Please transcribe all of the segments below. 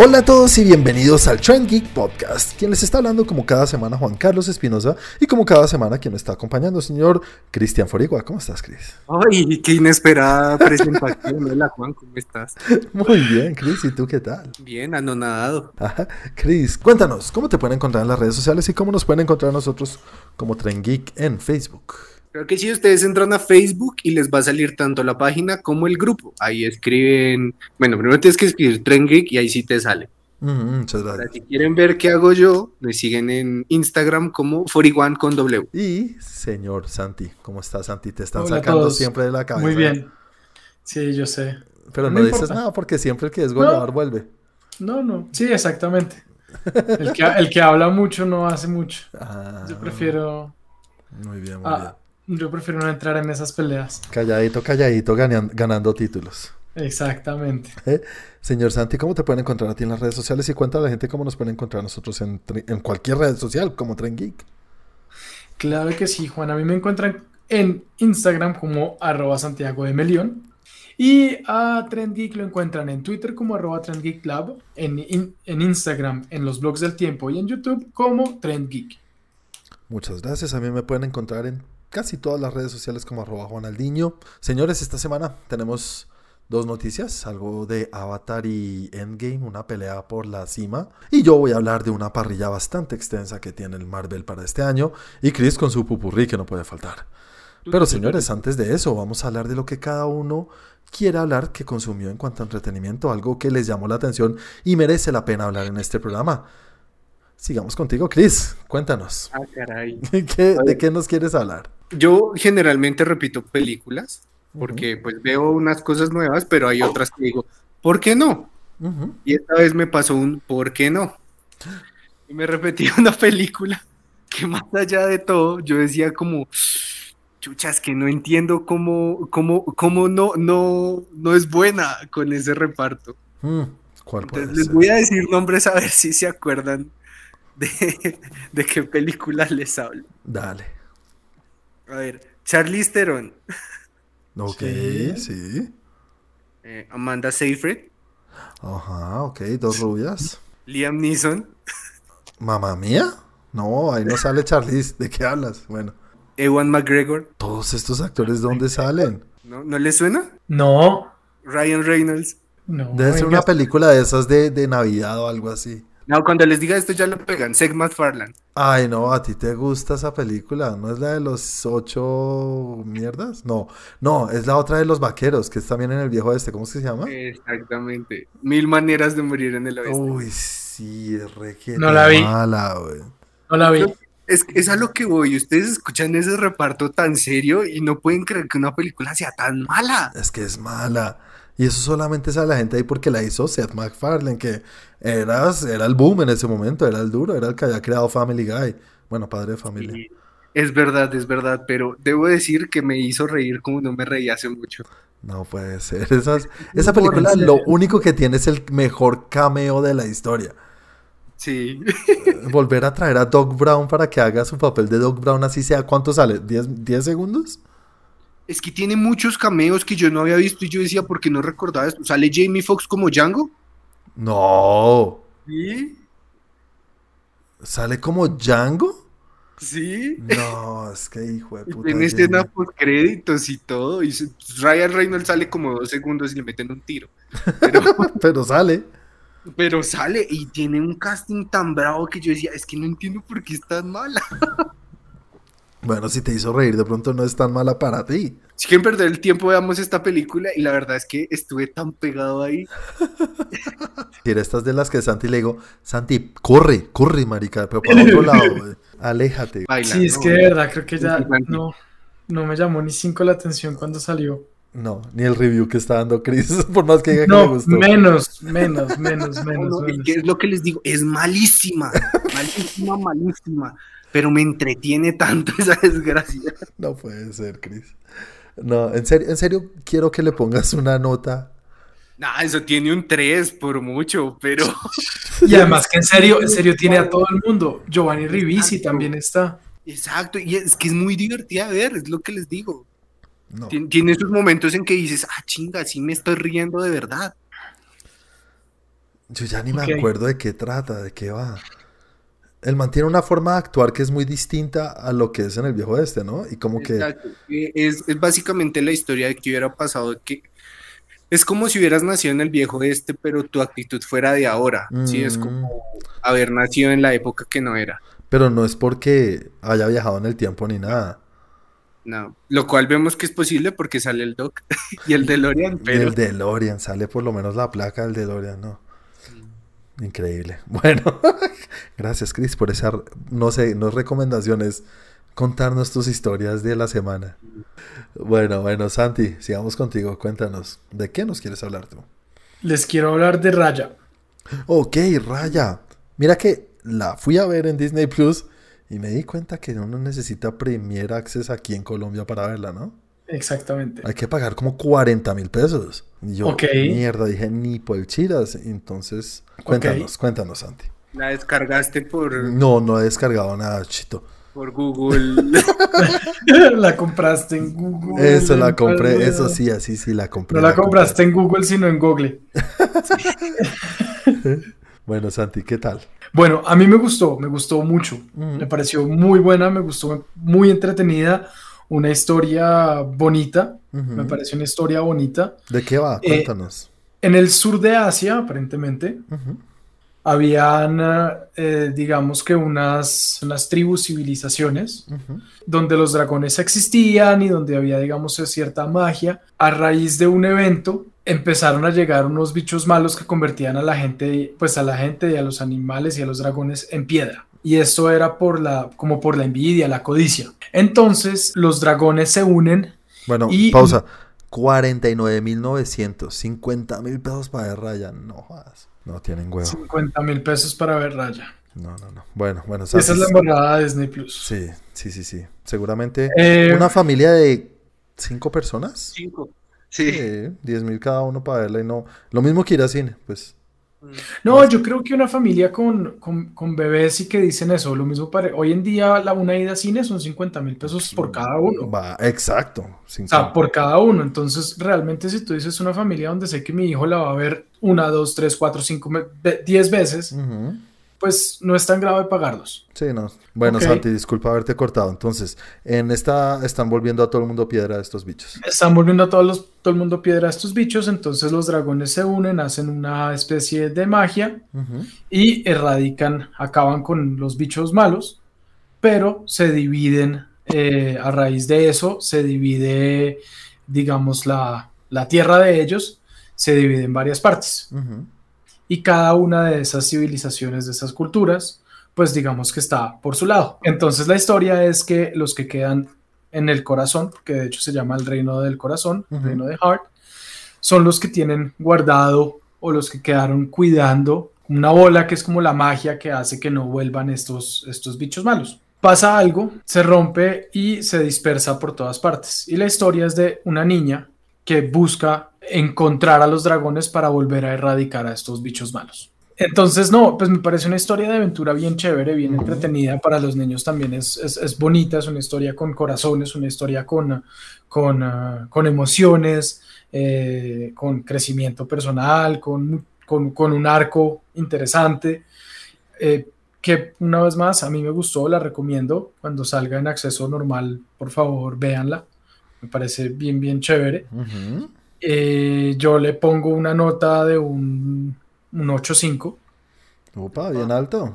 Hola a todos y bienvenidos al Trend Geek Podcast. Quien les está hablando como cada semana Juan Carlos Espinosa y como cada semana quien me está acompañando, señor Cristian Forigua. ¿Cómo estás, Cris? Ay, qué inesperada presentación. Hola Juan, ¿cómo estás? Muy bien, Cris. ¿Y tú qué tal? Bien, anonadado. Ajá. Cris, cuéntanos, ¿cómo te pueden encontrar en las redes sociales y cómo nos pueden encontrar nosotros como Trend Geek en Facebook? Creo que si ustedes entran a Facebook y les va a salir tanto la página como el grupo. Ahí escriben, bueno, primero tienes que escribir Geek y ahí sí te sale. Mm, muchas gracias. Ahora, si quieren ver qué hago yo, me siguen en Instagram como 41 con W. Y señor Santi, ¿cómo estás, Santi? Te están Hola sacando siempre de la cabeza. Muy bien. Sí, yo sé. Pero No no, dices nada porque siempre el que es goleador vuelve. No, no. Sí, exactamente. El que, el que habla mucho no hace mucho. Ah, Yo prefiero. Muy bien, muy ah, yo prefiero no entrar en esas peleas. Calladito, calladito, ganan- ganando títulos. Exactamente. ¿eh? Señor Santi, ¿cómo te pueden encontrar a ti en las redes sociales? Y cuéntale a la gente cómo nos pueden encontrar nosotros en, en cualquier red social, como Tren Geek. Claro que sí, Juan. A mí me encuentran en Instagram como arroba Santiago de Melión. Y a Trend Geek lo encuentran en Twitter como arroba Trend Geek Lab, en, in- en Instagram, en los blogs del tiempo y en YouTube como Trend Geek. Muchas gracias. A mí me pueden encontrar en casi todas las redes sociales como arroba Juanaldiño. Señores, esta semana tenemos dos noticias, algo de Avatar y Endgame, una pelea por la cima. Y yo voy a hablar de una parrilla bastante extensa que tiene el Marvel para este año. Y Chris con su pupurrí que no puede faltar. Pero señores, antes de eso, vamos a hablar de lo que cada uno quiera hablar que consumió en cuanto a entretenimiento, algo que les llamó la atención y merece la pena hablar en este programa. Sigamos contigo, Chris. Cuéntanos. Ah, caray. ¿Qué- ¿De qué nos quieres hablar? Yo generalmente repito películas porque pues veo unas cosas nuevas, pero hay otras que digo, ¿por qué no? Y esta vez me pasó un ¿por qué no? Y me repetí una película que más allá de todo, yo decía como, chuchas, que no entiendo cómo, cómo, cómo no, no, no es buena con ese reparto. Mm, ¿Cuál puede Entonces les ser? voy a decir nombres a ver si se acuerdan de, de qué película les hablo. Dale. A ver, Charlize Theron, Ok, Sí. sí. eh, Amanda Seyfried, Ajá, ok, dos rubias. Liam Neeson, ¿Mamá mía? No, ahí no sale Charlize. ¿De qué hablas? Bueno, Ewan McGregor, todos estos actores, ¿de dónde salen? ¿no, ¿no les suena? No, Ryan Reynolds. no. Debe ser una película de esas de, de Navidad o algo así. No, cuando les diga esto ya lo pegan. Seth MacFarlane. Ay, no, a ti te gusta esa película. ¿No es la de los ocho mierdas? No, no, es la otra de los vaqueros, que es también en el viejo este. ¿Cómo es que se llama? Exactamente. Mil maneras de morir en el oeste. Uy, sí, es re que No la vi. mala, güey. No la vi. Es, es a lo que voy. Ustedes escuchan ese reparto tan serio y no pueden creer que una película sea tan mala. Es que es mala. Y eso solamente sabe la gente ahí porque la hizo Seth MacFarlane, que era, era el boom en ese momento, era el duro, era el que había creado Family Guy. Bueno, padre de familia. Es verdad, es verdad, pero debo decir que me hizo reír como no me reí hace mucho. No puede ser. Esas- esa película ¿en lo único que tiene es el mejor cameo de la historia. Sí. Volver a traer a Doc Brown para que haga su papel de Doc Brown, así sea, ¿cuánto sale? ¿10, 10 segundos? Es que tiene muchos cameos que yo no había visto y yo decía, ¿por qué no recordaba esto? ¿Sale Jamie Foxx como Django? No. Sí. ¿Sale como Django? Sí. No, es que hijo de puta. tiene escena post créditos y todo. Y Ryan Reynolds sale como dos segundos y le meten un tiro. Pero, Pero sale. pero sale y tiene un casting tan bravo que yo decía, es que no entiendo por qué es tan mala. Bueno, si te hizo reír, de pronto no es tan mala para ti. Si quieren perder el tiempo, veamos esta película. Y la verdad es que estuve tan pegado ahí. Si eres estas de las que Santi le digo, Santi, corre, corre, marica, pero para otro lado, güey. aléjate. Baila, Sí, es ¿no? que de verdad creo que ya no, no me llamó ni cinco la atención cuando salió. No, ni el review que está dando Chris, por más que diga que le No, gustó. menos, menos, menos, No, menos. no, es menos. que es lo que les digo, es malísima. Malísima, malísima. Pero me entretiene tanto esa desgracia. No puede ser, Chris. No, en serio, en serio, quiero que le pongas una nota. Nah, eso tiene un 3 por mucho, pero. Y además que en serio, en serio tiene a todo el mundo. Giovanni Ribisi Exacto. también está. Exacto, y es que es muy divertida ver, es lo que les digo. No. Tien- Tiene esos momentos en que dices, ah, chinga, sí me estoy riendo de verdad. Yo ya ni me acuerdo de qué trata, de qué va. Él mantiene una forma de actuar que es muy distinta a lo que es en el viejo este, ¿no? Y como que... Exacto. Eh, Es, es básicamente la historia de que hubiera pasado que es como si hubieras nacido en el viejo este, pero tu actitud fuera de ahora. Sí, es Mm. como haber nacido en la época que no era. Pero no es porque haya viajado en el tiempo ni nada. No. Lo cual vemos que es posible porque sale el Doc y el DeLorean, Y pero el DeLorean, sale por lo menos la placa del DeLorean, ¿no? Increíble. Bueno, gracias Chris por esa, no sé, no es recomendación, es contarnos tus historias de la semana. Bueno, bueno, Santi, sigamos contigo, cuéntanos, ¿de qué nos quieres hablar tú? Les quiero hablar de Raya. Ok, Raya. Mira que la fui a ver en Disney Plus y me di cuenta que uno necesita Premier Access aquí en Colombia para verla, ¿no? Exactamente. Hay que pagar como 40 mil pesos. Y yo, mierda, dije, ni por chiras. Entonces, cuéntanos, cuéntanos, Santi. la descargaste por, No, no he descargado nada, chito. por Google. la compraste en Google. Eso la compré, eso sí, así sí la compré. No la compraste en Google, sino en Google. Bueno, Santi, ¿qué tal? Bueno, a mí me gustó, me gustó mucho. Me pareció muy buena, me gustó muy entretenida. Una historia bonita. Me pareció una historia bonita. ¿De qué va? Eh, Cuéntanos. En el sur de Asia, aparentemente, Ujú. habían, eh, digamos que unas, unas tribus, civilizaciones, donde los dragones existían y donde había, digamos, cierta magia. A raíz de un evento, empezaron a llegar unos bichos malos que convertían a la gente, pues a la gente y a los animales y a los dragones en piedra. Y esto era por la, como por la envidia, la codicia. Entonces, los dragones se unen. Bueno, Y- pausa. 49.900, 50 mil pesos para ver Raya. No jodas. No tienen huevo. 50 mil pesos para ver Raya. No, no, no. Bueno, bueno, Esa es la embarrada de Disney Plus. Sí, sí, sí, sí. Seguramente Eh, una familia de cinco personas. Cinco. Sí, Sí. 10 mil cada uno para verla y no. Lo mismo que ir a cine, pues. No, yo creo que una familia con, con, con bebés y que dicen eso, lo mismo para hoy en día la una ida a cine son 50 mil pesos por cada uno. Va, exacto. O sea, 50. por cada uno. Entonces, realmente si tú dices una familia donde sé que mi hijo la va a ver una, dos, tres, cuatro, cinco, diez veces. Pues no es tan grave pagarlos. Sí, no. Bueno, Ok. Santi, disculpa haberte cortado. Entonces, en esta están volviendo a todo el mundo piedra estos bichos. Están volviendo a todos los, todo el mundo piedra a estos bichos, entonces los dragones se unen, hacen una especie de magia y erradican, acaban con los bichos malos, pero se dividen, eh, a raíz de eso, se divide, digamos, la, la tierra de ellos, se divide en varias partes. Ujú. Y cada una de esas civilizaciones, de esas culturas, pues digamos que está por su lado. Entonces la historia es que los que quedan en el corazón, que de hecho se llama el reino del corazón, el reino de Heart, son los que tienen guardado o los que quedaron cuidando una bola que es como la magia que hace que no vuelvan estos, estos bichos malos. Pasa algo, se rompe y se dispersa por todas partes. Y la historia es de una niña que busca encontrar a los dragones para volver a erradicar a estos bichos malos. Entonces, no, pues me parece una historia de aventura bien chévere, bien entretenida. Para los niños también es, es, es bonita, es una historia con corazones, una historia con, con, ah, con emociones, eh, con crecimiento personal, con, con, con un arco interesante. eh, que una vez más a mí me gustó, la recomiendo. Cuando salga en acceso normal, por favor, véanla. Me parece bien, bien chévere. Eh, yo le pongo una nota de un, un 8.5. Opa, bien alto.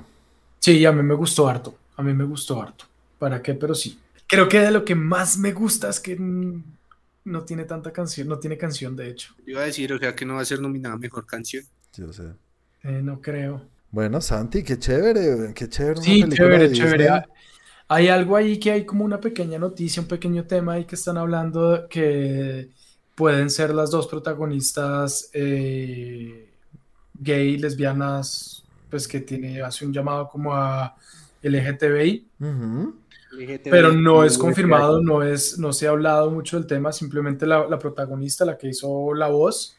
Sí, a mí me gustó harto. A mí me gustó harto. ¿Para qué? Pero sí. Creo que de lo que más me gusta es que no tiene tanta canción, no tiene canción de hecho. Iba a decir, o sea, que no va a ser nominada mejor canción. Yo sé. Eh, no creo. Bueno, Santi, qué chévere, qué chévere. Sí, chévere, chévere. Hay algo ahí que hay como una pequeña noticia, un pequeño tema ahí que están hablando que pueden ser las dos protagonistas eh, gay, lesbianas, pues que tiene, hace un llamado como a LGTBI, pero no es confirmado, no es, no se ha hablado mucho del tema, simplemente la, la protagonista, la que hizo la voz,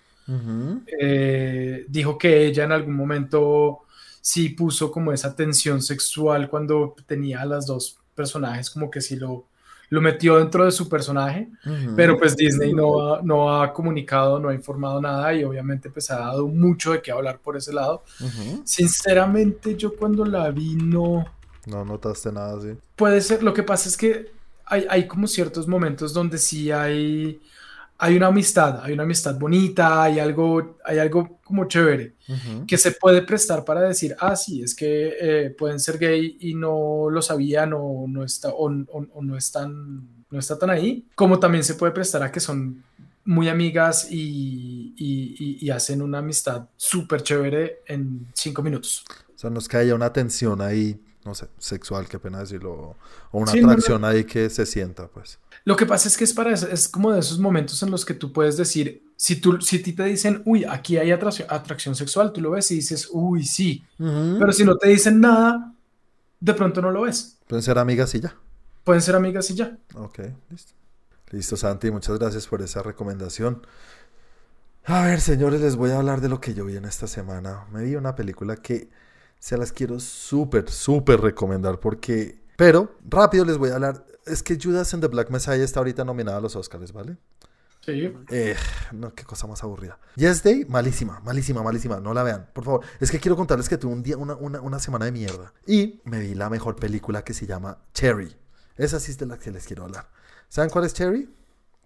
eh, dijo que ella en algún momento sí puso como esa tensión sexual cuando tenía a las dos personajes, como que sí lo, lo metió dentro de su personaje, pero pues Disney no ha, no ha comunicado, no ha informado nada y obviamente pues ha dado mucho de qué hablar por ese lado. Sinceramente yo cuando la vi no... No notaste nada así. Puede ser, lo que pasa es que hay, hay como ciertos momentos donde sí hay hay una amistad, hay una amistad bonita, hay algo, hay algo como chévere que se puede prestar para decir, ah, sí, es que eh, pueden ser gay y no lo sabían o no, está, o, no, están, no está tan ahí, como también se puede prestar a que son muy amigas y, y, hacen una amistad súper chévere en cinco minutos. O sea, nos cae una tensión ahí, no sé, sexual, qué pena decirlo, o una atracción ahí que se sienta, pues. Lo que pasa es que es para es como de esos momentos en los que tú puedes decir, si tú, si te dicen, uy, aquí hay atracción, atracción sexual, tú lo ves y dices, uy, sí. Pero si no te dicen nada, de pronto no lo ves. Pueden ser amigas y ya. Pueden ser amigas y ya. Ok, listo. Listo, Santi, muchas gracias por esa recomendación. A ver, señores, les voy a hablar de lo que yo vi en esta semana. Me vi una película que se las quiero súper, súper recomendar porque... Pero rápido les voy a hablar es que Judas and the Black Messiah está ahorita nominada a los Oscars, ¿vale? Sí. Eh, no, qué cosa más aburrida. Yes Day, malísima, malísima, malísima. No la vean, por favor. Es que quiero contarles que tuve un día, una, una, semana de mierda. Y me vi la mejor película que se llama Cherry. Esa sí es de la que les quiero hablar. ¿Saben cuál es Cherry?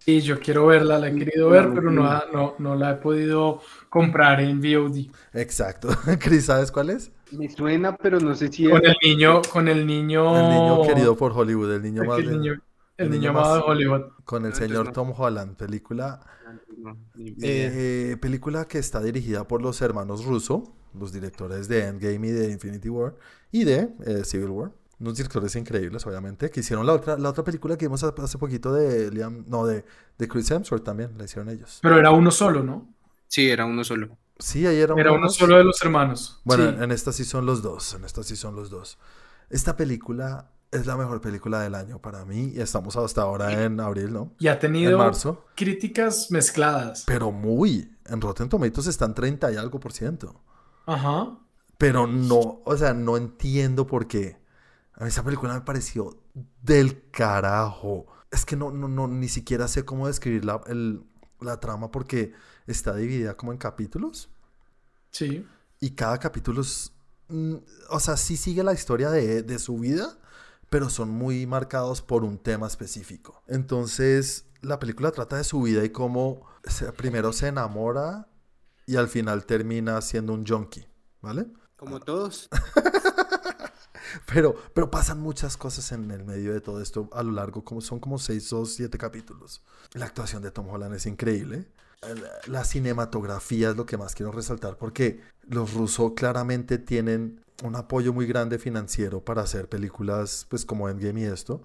Sí, yo quiero verla, la he querido ver, pero no, no, no la he podido comprar en VOD. Exacto. Chris, ¿sabes cuál es? Me suena, pero no sé si con el niño, con el niño, el niño querido por Hollywood, el niño más, el niño, el, niño, más de Hollywood, con el señor Tom Holland, película, eh, película que está dirigida por los hermanos Russo, los directores de Endgame y de Infinity War y de eh, Civil War, unos directores increíbles, obviamente, que hicieron la otra, la otra película que vimos hace poquito de Liam, no, de, de Chris Hemsworth también, la hicieron ellos. Pero era uno solo, ¿no? Sí, era uno solo. Sí, ahí era, era uno solo de los hermanos. Bueno, en esta sí son los dos. En esta sí son los dos. Esta película es la mejor película del año para mí. Y estamos hasta ahora en abril, ¿no? Y ha tenido marzo. críticas mezcladas. Pero muy. En Rotten Tomatoes están 30 y algo por ciento. Ajá. Pero no, o sea, no entiendo por qué. A mí esa película me pareció del carajo. Es que no, no, no ni siquiera sé cómo describir la, el, la trama porque está dividida como en capítulos. Sí. Y cada capítulo es, mm, o sea, sí sigue la historia de, su vida, pero son muy marcados por un tema específico. Entonces, la película trata de su vida y cómo primero se enamora y al final termina siendo un junkie, ¿vale? Como todos. pero, pero pasan muchas cosas en el medio de todo esto a lo largo, como son como seis o siete capítulos. La actuación de Tom Holland es increíble la cinematografía es lo que más quiero resaltar porque los rusos claramente tienen un apoyo muy grande financiero para hacer películas pues como Endgame y esto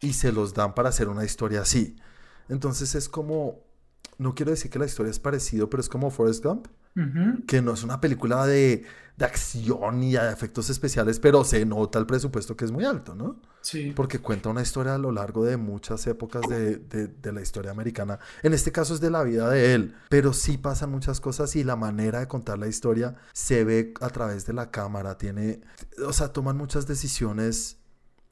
y se los dan para hacer una historia así. Entonces es como, no quiero decir que la historia es parecido, pero es como Forrest Gump, que no es una película de, de acción y de efectos especiales, pero se nota el presupuesto que es muy alto, ¿no? Sí. Porque cuenta una historia a lo largo de muchas épocas de, de, la historia americana. En este caso es de la vida de él, pero sí pasan muchas cosas y la manera de contar la historia se ve a través de la cámara. Tiene, o sea, toman muchas decisiones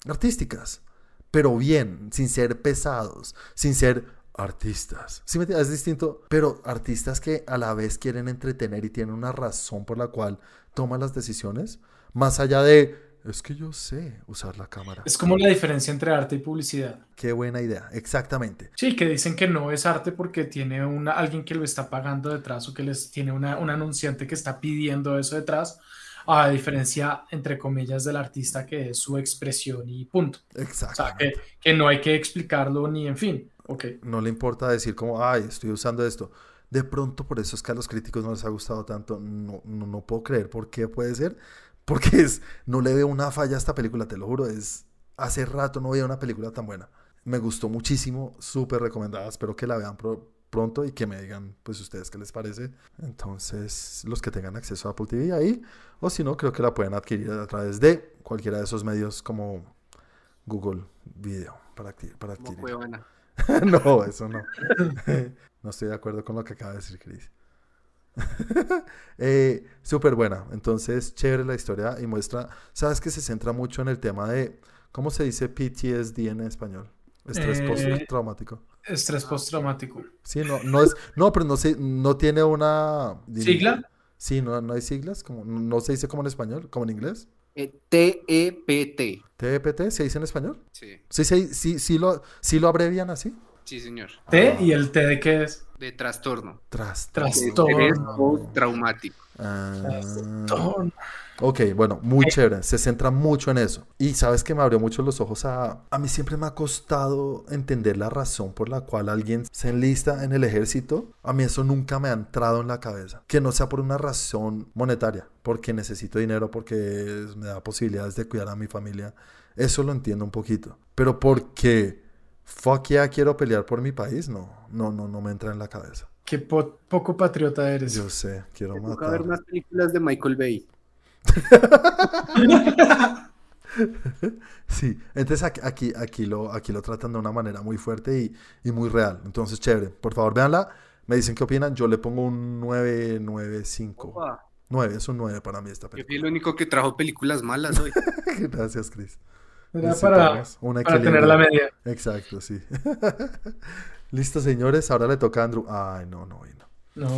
artísticas, pero bien, sin ser pesados, sin ser artistas. Sí, es distinto, pero artistas que a la vez quieren entretener y tienen una razón por la cual toman las decisiones, más allá de es que yo sé usar la cámara. Es como la diferencia entre arte y publicidad. Qué buena idea, exactamente. Sí, que dicen que no es arte porque tiene una, alguien que lo está pagando detrás o que les tiene una, un anunciante que está pidiendo eso detrás, a diferencia, entre comillas, del artista que es su expresión y punto. Exacto. O sea, que, que, no hay que explicarlo ni en fin. No le importa decir como, ay, estoy usando esto. De pronto, por eso es que a los críticos no les ha gustado tanto. No, no, puedo creer por qué puede ser. Porque es, no le veo una falla a esta película, te lo juro. Es, hace rato no veía una película tan buena. Me gustó muchísimo, súper recomendada. Espero que la vean pronto y que me digan, pues, ustedes qué les parece. Entonces, los que tengan acceso a Apple TV ahí, o si no, creo que la pueden adquirir a través de cualquiera de esos medios como Google Video para, para adquirir. no, eso no. no estoy de acuerdo con lo que acaba de decir Chris. eh, Súper buena. Entonces, chévere la historia y muestra. Sabes que se centra mucho en el tema de. ¿Cómo se dice PTSD en español? Estrés Eh, postraumático. Estrés postraumático. Sí, no, no es, no, pero no sé, no tiene una ¿Sigla? Sí, no, no hay siglas, como, no se dice como en español, como en inglés. Eh, T-E-P-T. TPT, ¿se dice en español? Sí, Sí, sí, sí, sí lo, sí lo abrevian así. sí, señor. T y el T de qué es. De trastorno. Tras. Trastorno. Estrés postraumático. Ah, Trastorno. ok, bueno, muy chévere. Se centra mucho en eso. Y sabes que me abrió mucho los ojos a... A mí siempre me ha costado entender la razón por la cual alguien se enlista en el ejército. A mí eso nunca me ha entrado en la cabeza. Que no sea por una razón monetaria. Porque necesito dinero, porque me da posibilidades de cuidar a mi familia. Eso lo entiendo un poquito. Pero porque... Fuck yeah, quiero pelear por mi país. No, no, no, no me entra en la cabeza. Qué po- poco patriota eres. Yo sé, quiero Me toca ver matar. más películas de Michael Bay. Sí, entonces aquí, aquí, aquí, lo, aquí lo tratan de una manera muy fuerte y, y muy real. Entonces, chévere. Por favor, véanla. Me dicen qué opinan. Yo le pongo un 995. Opa, 9, es un 9 para mí esta Yo fui el película. único que trajo películas malas hoy. Gracias, Chris. Era para, para tener la media. Exacto, sí. Listo, señores. Ahora le toca a Andrew. Ay, no, no, no. No,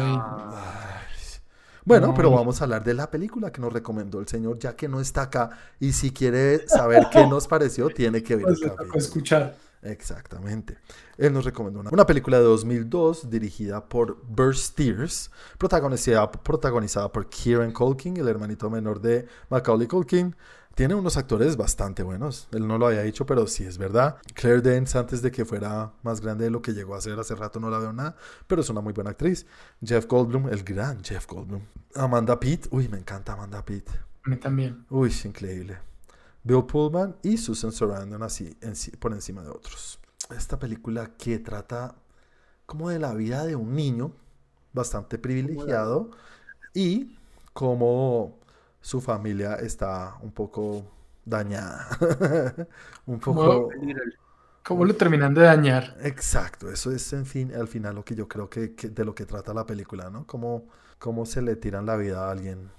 Bueno, No, pero vamos a hablar de la película que nos recomendó el señor, ya que no está acá. Y si quiere saber qué nos pareció, tiene que ver pues escuchar. Exactamente. Él nos recomendó una, una película de 2002 dirigida por Burst Steers, protagonizada, protagonizada por Kieran Culkin, el hermanito menor de Macaulay Culkin. Tiene unos actores bastante buenos. Él no lo había dicho, pero sí es verdad. Claire Danes, antes de que fuera más grande de lo que llegó a ser hace rato, no la veo nada, pero es una muy buena actriz. Jeff Goldblum, el gran Jeff Goldblum. Amanda Pitt, uy, me encanta Amanda Pitt. A mí también. Uy, increíble. Bill Pullman y Susan Sarandon así por encima de otros. Esta película que trata como de la vida de un niño bastante privilegiado y cómo su familia está un poco dañada. un poco... ¿Cómo lo terminan de dañar? Exacto, eso es en fin, al final lo que yo creo que, que- de lo que trata la película, ¿no? Cómo, cómo se le tiran la vida a alguien.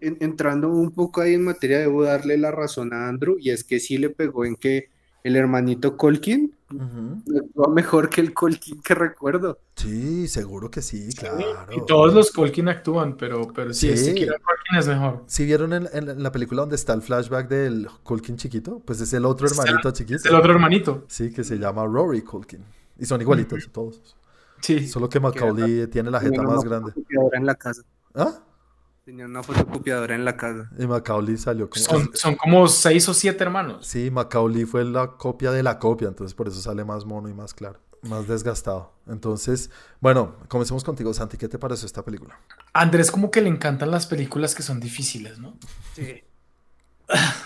En- entrando un poco ahí en materia, debo darle la razón a Andrew, y es que sí le pegó en que el hermanito Colkin actúa mejor que el Colkin que recuerdo. Sí, seguro que sí, claro. Y todos los Colkin actúan, pero, pero sí, Sí. este Culkin es mejor. Si vieron en, en la película donde está el flashback del Culkin chiquito, pues es el otro Es hermanito Es chiquito. el otro hermanito. Sí, que se llama Rory Culkin. Y son igualitos todos. Sí. Solo que Macaulay tiene la jeta más grande. fotocopiadora en la casa. ¿Ah? Tenía una fotocopiadora en la casa. Y Macaulay salió como... Son, son como seis o siete hermanos. Sí, Macaulay fue la copia de la copia, entonces por eso sale más mono y más claro, más desgastado. Entonces, bueno, comencemos contigo, Santi. ¿Qué te pareció esta película? A Andrés como que le encantan las películas que son difíciles, ¿no? Sí.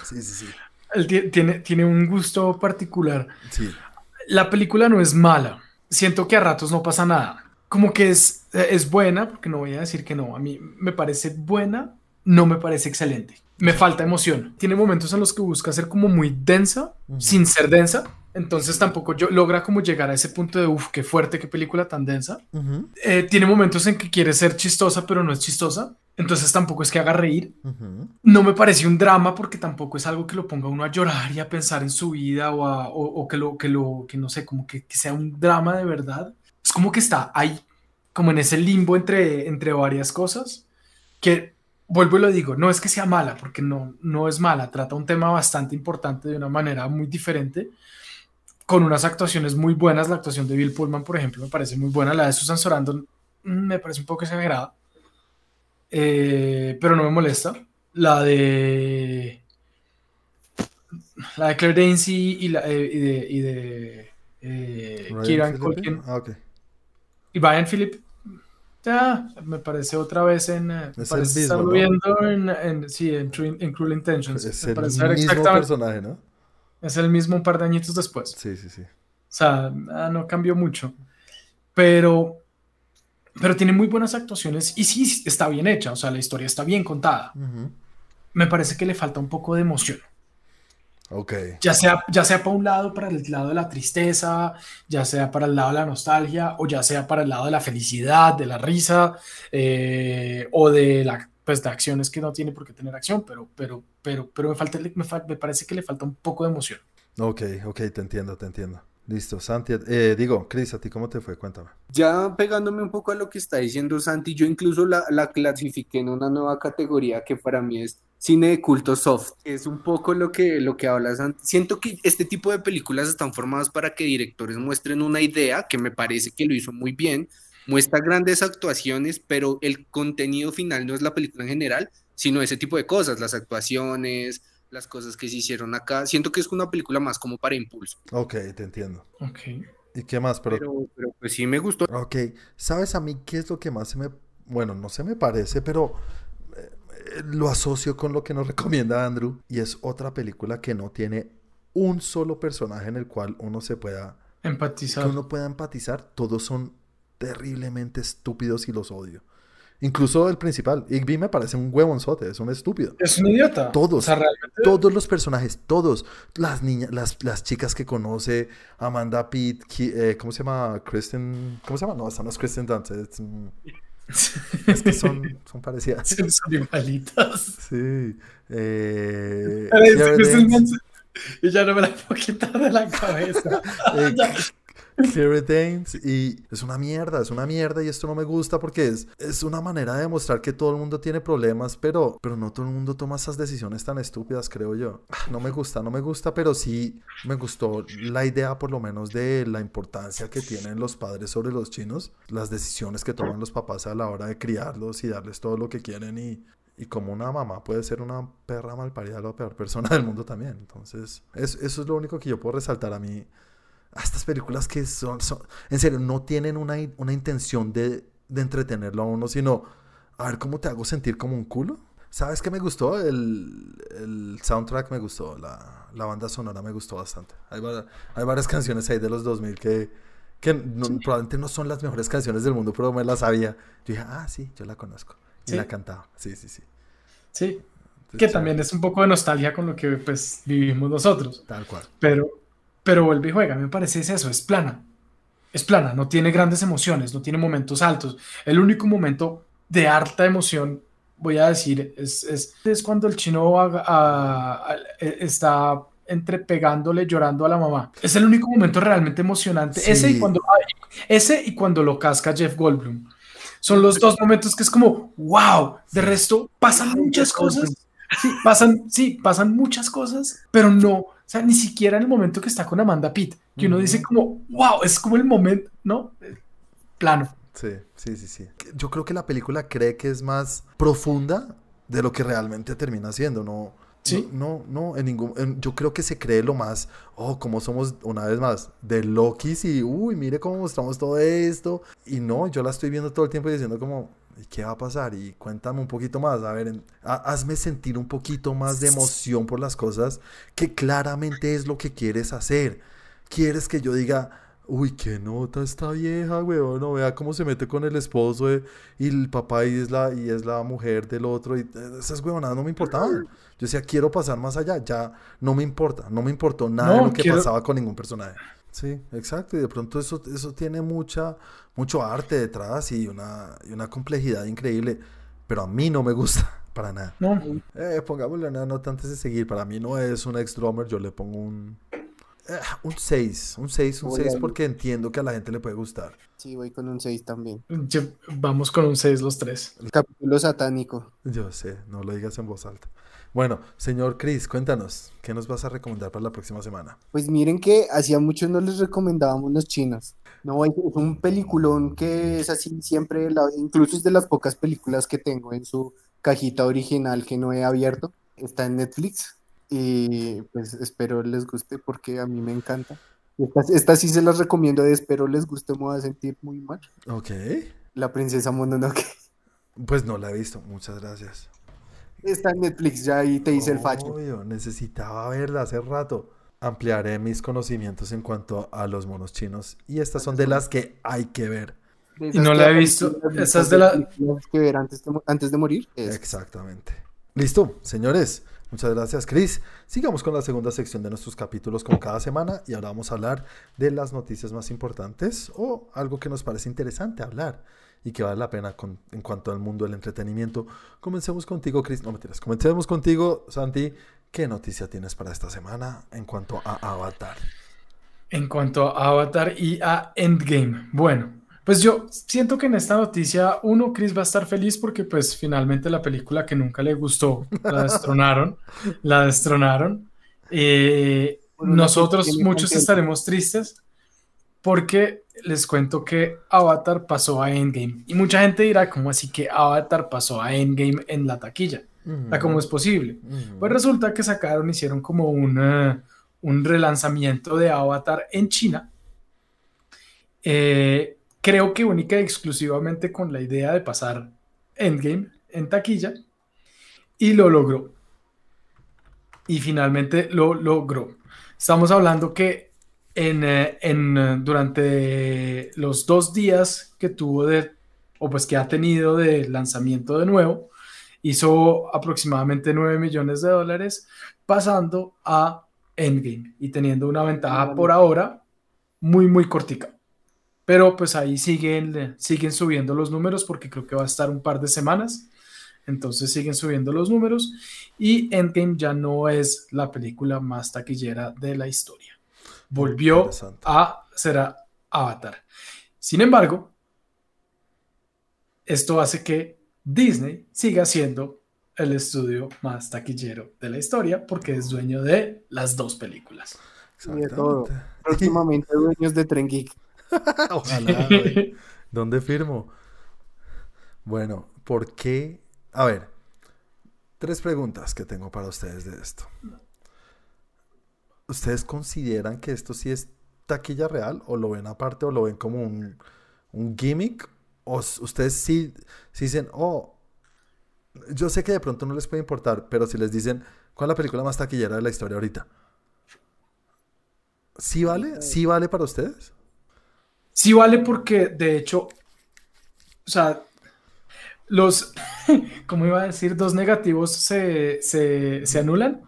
Sí, sí, sí. Él ti- tiene, tiene un gusto particular. Sí, La película no es mala. Siento que a ratos no pasa nada. Como que es, es buena, porque no voy a decir que no. A mí me parece buena, no me parece excelente. Me falta emoción. Tiene momentos en los que busca ser como muy densa, sin ser densa. Entonces tampoco yo, logra como llegar a ese punto de, uff, qué fuerte, qué película tan densa. Eh, tiene momentos en que quiere ser chistosa, pero no es chistosa. Entonces tampoco es que haga reír. No me parece un drama porque tampoco es algo que lo ponga uno a llorar y a pensar en su vida o, a- o- o que lo, que lo, que no sé, como que, que sea un drama de verdad. Es como que está ahí, como en ese limbo entre, entre varias cosas, que vuelvo y lo digo, no es que sea mala, porque no, no es mala, trata un tema bastante importante de una manera muy diferente, con unas actuaciones muy buenas, la actuación de Bill Pullman, por ejemplo, me parece muy buena, la de Susan Sarandon mm, me parece un poco exagerada, eh, pero no me molesta. La de. La de Claire Danes y, la, eh, y de, y de eh, Ryan Kieran? Culkin Ah, ok. Y Brian Phillip. Ya, me parece otra vez en. eh, me Es parece el mismo, ¿no? viendo en, en- sí, en, True- en Cruel Intentions. Es Me el parece mismo personaje, ¿no? Es el mismo un par de añitos después. Sí, sí, sí. O sea, ah, no cambió mucho. Pero, pero tiene muy buenas actuaciones y sí está bien hecha. O sea, la historia está bien contada. Me parece que le falta un poco de emoción. Ok. Ya sea, ya sea para un lado, para el lado de la tristeza, ya sea para el lado de la nostalgia, o ya sea para el lado de la felicidad, de la risa, eh, o de la pues de acciones que no tiene por qué tener acción, pero, pero, pero, pero me falta, me, fa- me parece que le falta un poco de emoción. Ok, ok, te entiendo, te entiendo. Listo, Santi, eh, digo, Cris, ¿a ti cómo te fue? Cuéntame. Ya pegándome un poco a lo que está diciendo Santi, yo incluso la, la clasifiqué en una nueva categoría que para mí es cine de culto soft. Es un poco lo que, lo que habla Santi. Siento que este tipo de películas están formadas para que directores muestren una idea, que me parece que lo hizo muy bien, muestra grandes actuaciones, pero el contenido final no es la película en general, sino ese tipo de cosas, las actuaciones, las cosas que se hicieron acá. Siento que es una película más como para impulso. Ok, te entiendo. Ok. ¿Y qué más? Pero, Pero, pero pues sí me gustó. ok, ¿sabes a mí qué es lo que más se me... Bueno, no se me parece, pero lo asocio con lo que nos recomienda Andrew. Y es otra película que no tiene un solo personaje en el cual uno se pueda... Que Empatizar. uno pueda empatizar. Todos son terriblemente estúpidos y los odio. Incluso el principal, Igby me parece un huevonzote, es un estúpido. Es un idiota. Todos. O sea, realmente. Todos los personajes, todos. Las niñas, las, las chicas que conoce, Amanda Pitt, eh, ¿cómo se llama? Kristen, ¿cómo se llama? No, esa no es Kristen es, mm, es que son, son parecidas. Son igualitas. Sí. Eh, Pero es un Danes, mensaje- Y ya no me la puedo quitar de la cabeza. eh, Claire Danes, y es una mierda, es una mierda y esto no me gusta porque es, es una manera de demostrar que todo el mundo tiene problemas, pero, pero no todo el mundo toma esas decisiones tan estúpidas, creo yo. Ah, No me gusta, no me gusta, pero sí me gustó la idea por lo menos de la importancia que tienen los padres sobre los chinos, las decisiones que toman los papás a la hora de criarlos y darles todo lo que quieren y... Y como una mamá puede ser una perra malparida, la peor persona del mundo también. Entonces, es- eso es lo único que yo puedo resaltar a mí a estas películas que son, son- en serio, no tienen una, una intención de, de entretenerlo a uno, sino a ver cómo te hago sentir como un culo. ¿Sabes qué me gustó? El, el soundtrack me gustó, la, la banda sonora me gustó bastante. Hay, hay varias canciones ahí de los 2000 que, que no- probablemente no son las mejores canciones del mundo, pero me las sabía. Yo dije, ah, sí, yo la conozco. Y Sí. la cantaba. Sí, sí, sí. Sí, que también es un poco de nostalgia con lo que pues vivimos nosotros. Tal cual. Pero, pero vuelve y juega, me parece es eso, es plana. Es plana, no tiene grandes emociones, no tiene momentos altos. El único momento de harta emoción, voy a decir, es, es, es cuando el chino a- a- e- está entre pegándole, llorando a la mamá. Es el único momento realmente emocionante. Ese, y cuando, ese y cuando lo casca Jeff Goldblum. Son los dos momentos que es como, wow, de resto pasan muchas cosas. Sí, pasan, sí, pasan muchas cosas, pero no, o sea, ni siquiera en el momento que está con Amanda Pitt, que uno dice como, wow, es como el momento, ¿no? Plano. Sí, sí, sí, sí. Yo creo que la película cree que es más profunda de lo que realmente termina siendo, ¿no? Sí. No, no, no, en ningún... en- yo creo que se cree lo más, oh, como somos, una vez más, de Lokis y, uy, mire cómo mostramos todo esto. Y no, yo la estoy viendo todo el tiempo y diciendo como, ¿y qué va a pasar? Y cuéntame un poquito más, a ver, en- hazme sentir un poquito más de emoción por las cosas que claramente es lo que quieres hacer. Quieres que yo diga, uy, qué nota esta vieja, weón, no vea cómo se mete con el esposo de- y el papá y es la, y es la mujer del otro. Y eh, esas huevonadas no me importaban. Yo decía, quiero pasar más allá, ya no me importa, no me importó nada de lo que quiero- pasaba con ningún personaje. Sí, exacto, y de pronto eso, eso tiene mucha, mucho arte detrás y una, y una complejidad increíble, pero a mí no me gusta para nada. No, Eh, pongámosle una nota antes de seguir. Para mí no es un ex drummer, yo le pongo un. Eh, un 6. Un 6, un Voy 6 a- porque entiendo que a la gente le puede gustar. Sí, voy con un 6 también. yo- vamos con un 6 los tres. El capítulo satánico. Yo sé, no lo digas en voz alta. Bueno, señor Chris, cuéntanos, ¿qué nos vas a recomendar para la próxima semana? Pues miren que hacía mucho no les recomendábamos los chinos. No, es es un peliculón que es así siempre, la- incluso es de las pocas películas que tengo en su cajita original que no he abierto. Está en Netflix y pues espero les guste porque a mí me encanta. Estas esta sí se las recomiendo de espero les guste, me voy a sentir muy mal. Ok. La princesa Mononoke. Pues no la he visto, muchas gracias. Está en Netflix, ya ahí te hice el facho. Obvio, necesitaba verla hace rato. Ampliaré mis conocimientos en cuanto a los monos chinos y estas son de las que hay que ver. Y esas no la he visto. en las Esa es listas de la- películas que ver antes de, antes de morir. es- Exactamente. Listo, señores. Muchas gracias, Chris. Sigamos con la segunda sección de nuestros capítulos como cada semana y ahora vamos a hablar de las noticias más importantes o algo que nos parece interesante hablar y que vale la pena con- en cuanto al mundo del entretenimiento. Comencemos contigo, Chris. No mentiras. Comencemos contigo, Santi. ¿Qué noticia tienes para esta semana en cuanto a Avatar? En cuanto a Avatar y a Endgame. Bueno, pues yo siento que en esta noticia, uno, Chris va a estar feliz porque pues finalmente la película que nunca le gustó, la destronaron, la destronaron. Eh, nosotros muchos estaremos tristes porque les cuento que Avatar pasó a Endgame. Y mucha gente dirá, ¿cómo así que Avatar pasó a Endgame en la taquilla? ¿Cómo es posible? Pues resulta que sacaron, hicieron como una, un relanzamiento de Avatar en China. Eh, creo que única y exclusivamente con la idea de pasar Endgame en taquilla. Y lo logró. Y finalmente lo logró. Estamos hablando que en, eh, en, eh, durante los dos días que tuvo de, o pues que ha tenido de lanzamiento de nuevo, hizo aproximadamente 9 millones de dólares, pasando a Endgame y teniendo una ventaja por ahora muy, muy cortica. Pero pues ahí siguen, siguen subiendo los números porque creo que va a estar un par de semanas. Entonces siguen subiendo los números y Endgame ya no es la película más taquillera de la historia. Volvió a ser Avatar. Sin embargo, esto hace que Disney siga siendo el estudio más taquillero de la historia porque es dueño de las dos películas. Y de todo. Próximamente dueños de Tren Geek. Ojalá. ¿Dónde firmo? Bueno, ¿por qué? A ver, tres preguntas que tengo para ustedes de esto. ¿Ustedes consideran que esto sí es taquilla real o lo ven aparte o lo ven como un, un gimmick? ¿O ustedes sí, sí dicen, oh, yo sé que de pronto no les puede importar, pero si les dicen, ¿cuál es la película más taquillera de la historia ahorita? ¿Sí vale? ¿Sí vale para ustedes? Sí vale porque, de hecho, o sea, los, ¿cómo iba a decir? Dos negativos se, anulan.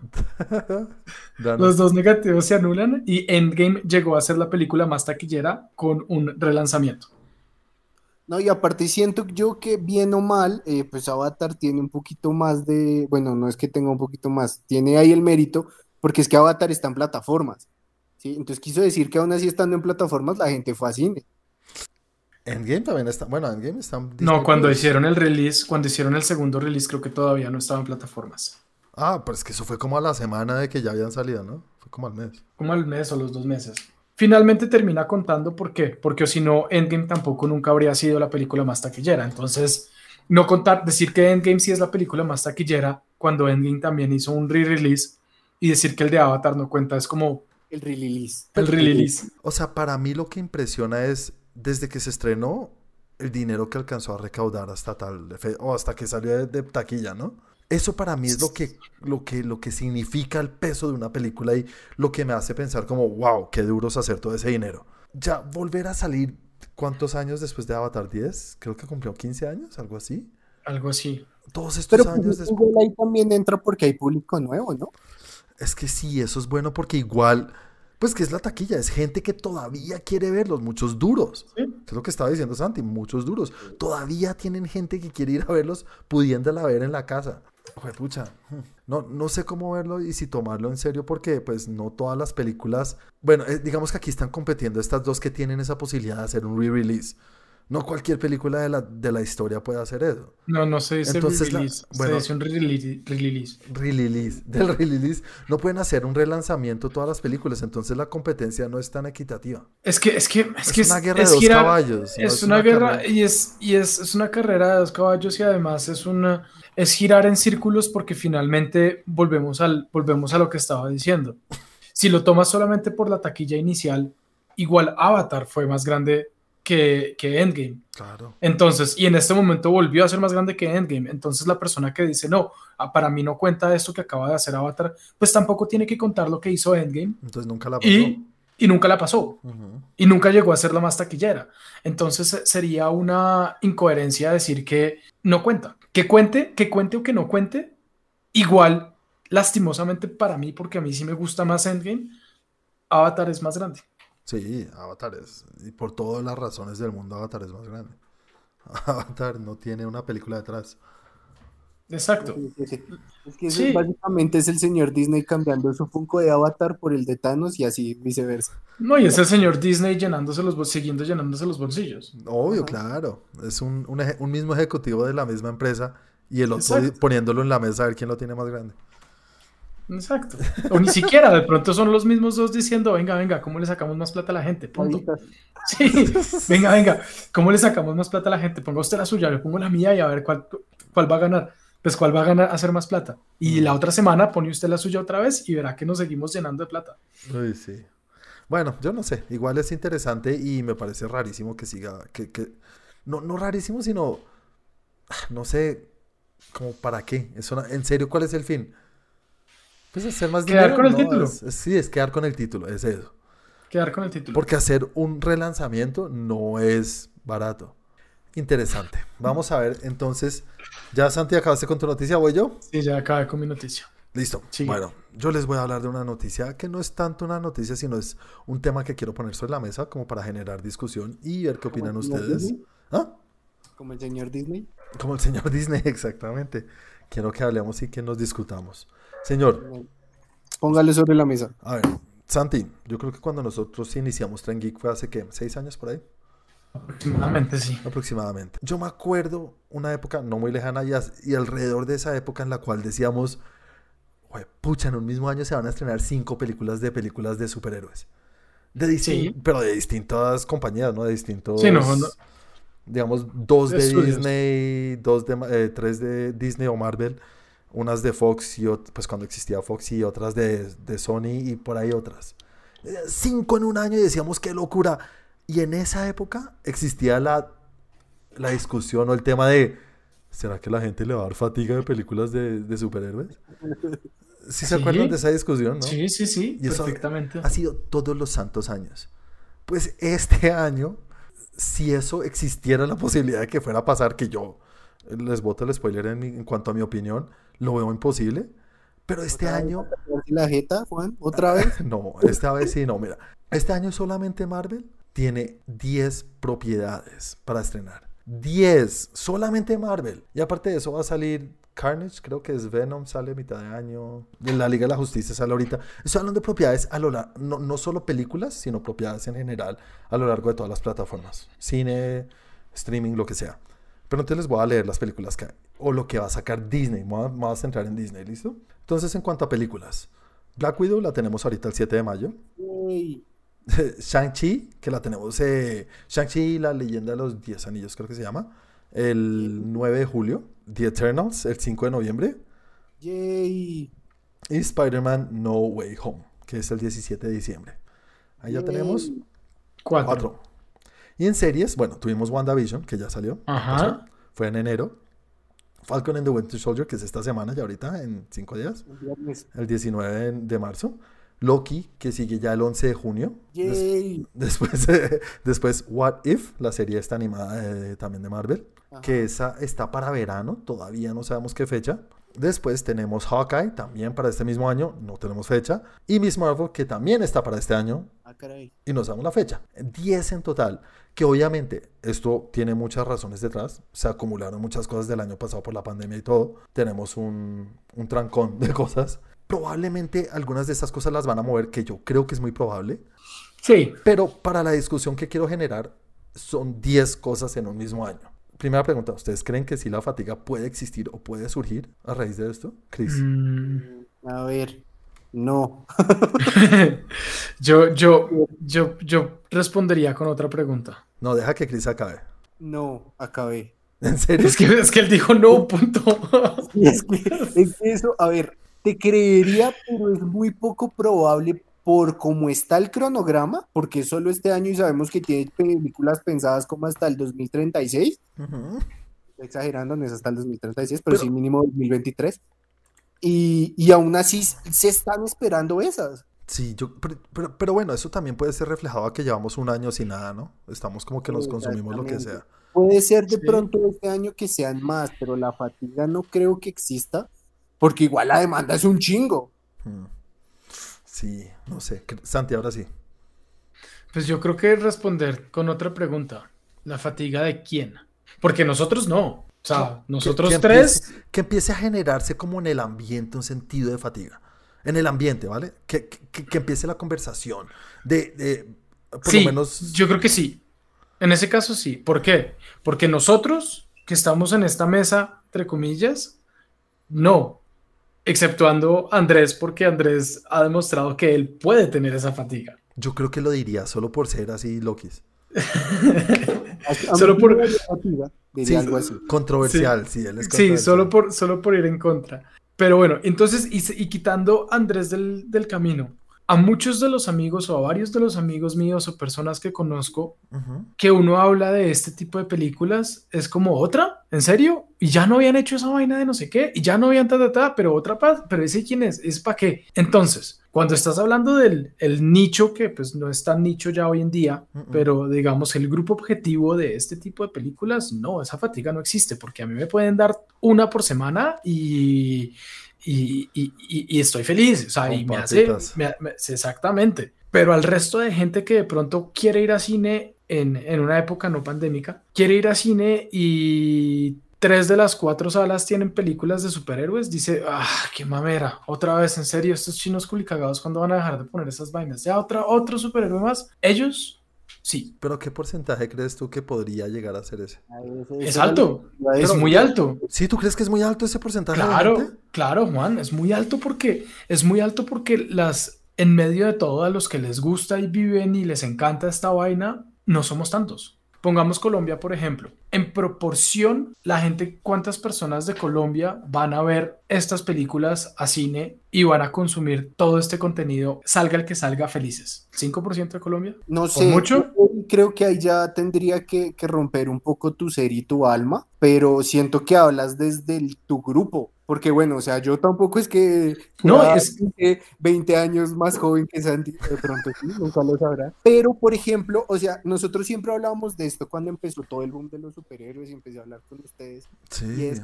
los dos negativos se anulan y Endgame llegó a ser la película más taquillera con un relanzamiento. No, y aparte siento yo que bien o mal, eh, pues Avatar tiene un poquito más de, bueno, no es que tenga un poquito más, tiene ahí el mérito, porque es que Avatar está en plataformas. ¿Sí? Entonces quiso decir que aún así estando en plataformas, la gente fue a cine. Endgame también está, bueno, Endgame está... No, cuando hicieron el release, cuando hicieron el segundo release, creo que todavía no estaba en plataformas. Ah, pero es que eso fue como a la semana de que ya habían salido, ¿no? Fue como al mes. Como al mes o los dos meses. Finalmente termina contando por qué, porque si no, Endgame tampoco nunca habría sido la película más taquillera. Entonces, no contar, decir que Endgame sí es la película más taquillera cuando Endgame también hizo un re-release y decir que el de Avatar no cuenta es como el release. El release. O sea, para mí lo que impresiona es, desde que se estrenó, el dinero que alcanzó a recaudar hasta tal, o hasta que salió de, taquilla, ¿no? Eso para mí es lo que, lo, que, lo que significa el peso de una película y lo que me hace pensar como, wow, qué duro es hacer todo ese dinero. Ya volver a salir, ¿cuántos años después de Avatar 10? Creo que cumplió 15 años, algo así. Algo así. Todos estos Pero años después. ahí también entra porque hay público nuevo, ¿no? Es que sí, eso es bueno porque igual, pues que es la taquilla, es gente que todavía quiere verlos, muchos duros. Es lo que estaba diciendo Santi, muchos duros. Todavía tienen gente que quiere ir a verlos pudiéndola ver en la casa. Oye, pucha, no, no sé cómo verlo y si tomarlo en serio porque pues no todas las películas, bueno, eh, digamos que aquí están compitiendo estas dos que tienen esa posibilidad de hacer un re-release. No cualquier película de la, de la historia puede hacer eso. No, no se dice release, bueno, se dice un release. Release. Del release. No pueden hacer un relanzamiento todas las películas, entonces la competencia no es tan equitativa. Es que es, que, es, es una guerra de dos caballos. Es, una, guerra y, es, y es, es una carrera de dos caballos y además es una es girar en círculos porque finalmente volvemos, al, volvemos a lo que estaba diciendo. Si lo tomas solamente por la taquilla inicial, igual Avatar fue más grande que, Endgame. Claro. Entonces, y en este momento volvió a ser más grande que Endgame. Entonces, la persona que dice, no, ah, para mí no cuenta esto que acaba de hacer Avatar, pues tampoco tiene que contar lo que hizo Endgame. Entonces, nunca la pasó. Y, nunca la pasó. Y nunca llegó a ser la más taquillera. Entonces, sería una incoherencia decir que no cuenta. Que cuente, que cuente o que no cuente, igual, lastimosamente para mí, porque a mí sí me gusta más Endgame, Avatar es más grande. Sí, Avatar es, y por todas las razones del mundo, Avatar es más grande. Avatar no tiene una película detrás. Exacto. Es que eso básicamente es el señor Disney cambiando su Funko de Avatar por el de Thanos y así viceversa. No, y es el señor Disney llenándose los siguiendo llenándose los bolsillos. Obvio, claro. Es un, un, mismo ejecutivo de la misma empresa y el otro poniéndolo en la mesa a ver quién lo tiene más grande. Exacto. O ni siquiera, de pronto son los mismos dos diciendo, venga, venga, ¿cómo le sacamos más plata a la gente? Punto. Sí, venga, venga, ¿cómo le sacamos más plata a la gente? Ponga usted la suya, yo pongo la mía y a ver cuál, cuál va a ganar pues cuál va a ganar hacer más plata. Y la otra semana pone usted la suya otra vez y verá que nos seguimos llenando de plata. Uy, sí. Bueno, yo no sé, igual es interesante y me parece rarísimo que siga, que, que... No, no rarísimo, sino, ah, no sé, como para qué, es en serio, ¿cuál es el fin? Pues hacer más quedar con el título. sí, es quedar con el título, es eso. Quedar con el título. Porque hacer un relanzamiento no es barato. Interesante. Vamos a ver, entonces, ya Santi, acabaste con tu noticia, ¿voy yo? Sí, ya acabé con mi noticia. Listo. Bueno, yo les voy a hablar de una noticia que no es tanto una noticia, sino es un tema que quiero poner sobre la mesa como para generar discusión y ver qué opinan ustedes. ¿Ah? ¿Como el señor Disney? Como el señor Disney, exactamente. Quiero que hablemos y que nos discutamos. Señor. Póngale sobre la mesa. A ver, Santi, yo creo que cuando nosotros iniciamos Tren Geek fue hace, ¿qué? ¿Seis años por ahí? Aproximadamente, sí. Aproximadamente. Yo me acuerdo una época no muy lejana y, y alrededor de esa época en la cual decíamos, pucha, en un mismo año se van a estrenar cinco películas de películas de superhéroes. De sí. Pero de distintas compañías, ¿no? De distintos... Sí, no, Digamos, dos de, Disney, dos de, eh, tres de Disney o Marvel, unas de Fox y pues cuando existía Fox y otras de, de Sony y por ahí otras. Cinco en un año y decíamos, qué locura y en esa época existía la, la discusión o el tema de, ¿será que la gente le va a dar fatiga de películas de, superhéroes? ¿Sí se acuerdan de esa discusión, no? Sí, sí, sí, y perfectamente. ha sido todos los santos años. Pues este año, si eso existiera la posibilidad de que fuera a pasar, que yo les voto el spoiler en, en cuanto a mi opinión, lo veo imposible. Pero este año. ¿La jeta, Juan? ¿Otra vez? no, esta vez sí, no. Mira, este año solamente Marvel tiene 10 propiedades para estrenar. 10, solamente Marvel. Y aparte de eso va a salir Carnage, creo que es Venom, sale a mitad de año. En la Liga de la Justicia sale ahorita. Estoy hablando de propiedades a lo largo, no, no solo películas, sino propiedades en general a lo largo de todas las plataformas. Cine, streaming, lo que sea. Pero entonces les voy a leer las películas que hay. O lo que va a sacar Disney. Me voy a, centrar en Disney, ¿listo? Entonces, en cuanto a películas. Black Widow la tenemos ahorita el 7 de mayo. Shang-Chi, que la tenemos, eh, Shang-Chi, la leyenda de los 10 anillos, creo que se llama, el 9 de julio, The Eternals, el 5 de noviembre. Yay. Y Spider-Man No Way Home, que es el 17 de diciembre. Ahí ya tenemos cuatro. Y en series, bueno, tuvimos WandaVision, que ya salió. Ajá. Fue en enero. Falcon and the Winter Soldier, que es esta semana, ya ahorita, en cinco días. El 19 de marzo. Loki, que sigue ya el 11 de junio. después, después, What If, la serie esta animada eh, también de Marvel, que esa está para verano, todavía no sabemos qué fecha. Después tenemos Hawkeye, también para este mismo año, no tenemos fecha. Y Miss Marvel, que también está para este año. Ah, y no sabemos la fecha. 10 en total. Que obviamente esto tiene muchas razones detrás. Se acumularon muchas cosas del año pasado por la pandemia y todo. Tenemos un, un trancón de cosas probablemente algunas de esas cosas las van a mover, que yo creo que es muy probable. Sí. Pero para la discusión que quiero generar, son 10 cosas en un mismo año. Primera pregunta, ¿ustedes creen que si la fatiga puede existir o puede surgir a raíz de esto? Chris. Mm, a ver, no. yo, yo, yo, yo respondería con otra pregunta. No, deja que Chris acabe. No, acabé. ¿En serio? Es que, es que él dijo no, punto. es, que, es que eso, a ver, te creería, pero es muy poco probable por cómo está el cronograma, porque solo este año y sabemos que tiene películas pensadas como hasta el 2036. Exagerando, no es hasta el 2036, pero, sí mínimo 2023. Y, y aún así se están esperando esas. Sí, yo, pero, pero, bueno, eso también puede ser reflejado a que llevamos un año sin nada, ¿no? Estamos como que nos consumimos lo que sea. Puede ser de pronto este año que sean más, pero la fatiga no creo que exista porque igual la demanda es un chingo. Hmm. Sí, no sé. Santi, ahora sí. Pues yo creo que responder con otra pregunta. ¿La fatiga de quién? Porque nosotros no. O sea, nosotros que tres. Empiece, que empiece a generarse como en el ambiente un sentido de fatiga. En el ambiente, ¿vale? Que, que, que empiece la conversación. De, de por sí, lo menos. Yo creo que sí. En ese caso sí. ¿Por qué? Porque nosotros que estamos en esta mesa, entre comillas, no. Exceptuando Andrés, porque Andrés ha demostrado que él puede tener esa fatiga. Yo creo que lo diría solo por ser así Lokis. solo por sí, algo así. controversial, sí, sí él es Sí, solo por, solo por ir en contra. Pero bueno, entonces, y, y quitando a Andrés del, del, camino, a muchos de los amigos o a varios de los amigos míos o personas que conozco, uh -huh. que uno habla de este tipo de películas, es como otra, ¿en serio? Y ya no habían hecho esa vaina de no sé qué, y ya no habían ta, ta, ta, pero otra paz, pero ese quién es, es para qué. Entonces, cuando estás hablando del el nicho, que pues no es tan nicho ya hoy en día, uh -uh. pero digamos el grupo objetivo de este tipo de películas, no, esa fatiga no existe, porque a mí me pueden dar una por semana y, y, y, y estoy feliz, o sea, y me hace, me, me, exactamente. Pero al resto de gente que de pronto quiere ir a cine en, en una época no pandémica, quiere ir a cine y tres de las cuatro salas tienen películas de superhéroes, dice, ah, qué mamera, otra vez, en serio, estos chinos culicagados, ¿cuándo van a dejar de poner esas vainas? Ya otra, otro superhéroe más. Ellos, sí. Pero ¿qué porcentaje crees tú que podría llegar a ser ese? Es alto, es muy alto. ¿Sí? ¿Tú crees que es muy alto ese porcentaje? Claro, claro, Juan, es muy alto porque, es muy alto porque las, en medio de todo, a los que les gusta y viven y les encanta esta vaina, no somos tantos. Pongamos Colombia, por ejemplo. En proporción, la gente, ¿cuántas personas de Colombia van a ver estas películas a cine y van a consumir todo este contenido, salga el que salga, felices? ¿5% de Colombia? No sé. mucho? Creo que ahí ya tendría que, que, romper un poco tu ser y tu alma, pero siento que hablas desde el, tu grupo. Porque bueno, o sea, yo tampoco es que no, es 20 años más joven que Santi, de pronto sí, nunca lo sabrá. Pero, por ejemplo, o sea, nosotros siempre hablábamos de esto cuando empezó todo el boom de los superhéroes y empecé a hablar con ustedes. Sí. Y es,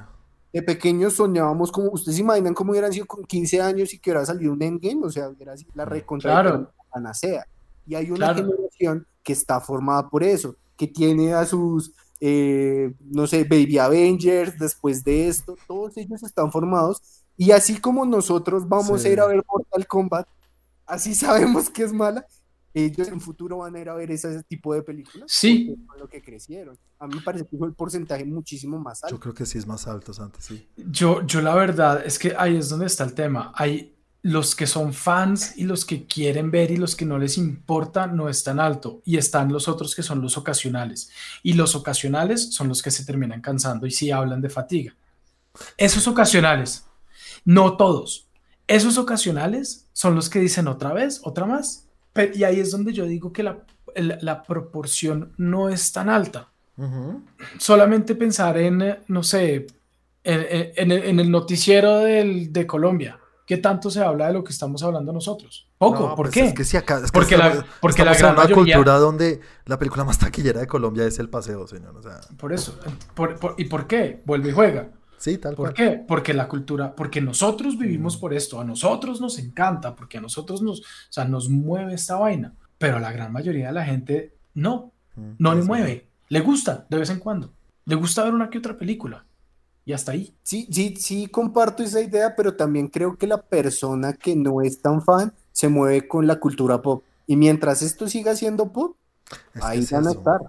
de pequeños soñábamos como, ustedes se imaginan cómo hubieran sido con 15 años y que hubiera salido un endgame, o sea, hubiera sido la recontra claro. panacea. Y hay una claro. generación que está formada por eso, que tiene a sus eh, no sé, Baby Avengers, después de esto, todos ellos están formados y así como nosotros vamos sí. a ir a ver Mortal Kombat, así sabemos que es mala, ellos en futuro van a ir a ver ese tipo de películas. Sí. Con lo que crecieron. A mí me parece que fue el porcentaje muchísimo más alto. Yo creo que sí es más alto, Santi, sí. Yo, yo la verdad es que ahí es donde está el tema. Hay los que son fans y los que quieren ver y los que no les importa no es tan alto y están los otros que son los ocasionales y los ocasionales son los que se terminan cansando y sí hablan de fatiga. Esos ocasionales, no todos, esos ocasionales son los que dicen otra vez, otra más Pero, y ahí es donde yo digo que la, la, la proporción no es tan alta. Uh -huh. Solamente pensar en, no sé, en, en, en el noticiero del, de Colombia ¿qué tanto se habla de lo que estamos hablando nosotros? Poco, no, ¿por pues qué? Es que si acá, es que porque estamos, la, porque la en gran una mayoría... cultura donde la película más taquillera de Colombia es El Paseo, señor. O sea... Por eso. Por, por, ¿Y por qué? Vuelve y juega. Sí, tal ¿Por cual. qué? Porque la cultura, porque nosotros vivimos por esto, a nosotros nos encanta, porque a nosotros nos, o sea, nos mueve esta vaina, pero a la gran mayoría de la gente no, no le mueve, le gusta de vez en cuando, le gusta ver una que otra película, y hasta ahí. Sí, sí, sí, comparto esa idea, pero también creo que la persona que no es tan fan se mueve con la cultura pop. Y mientras esto siga siendo pop, Es ahí es van a estar.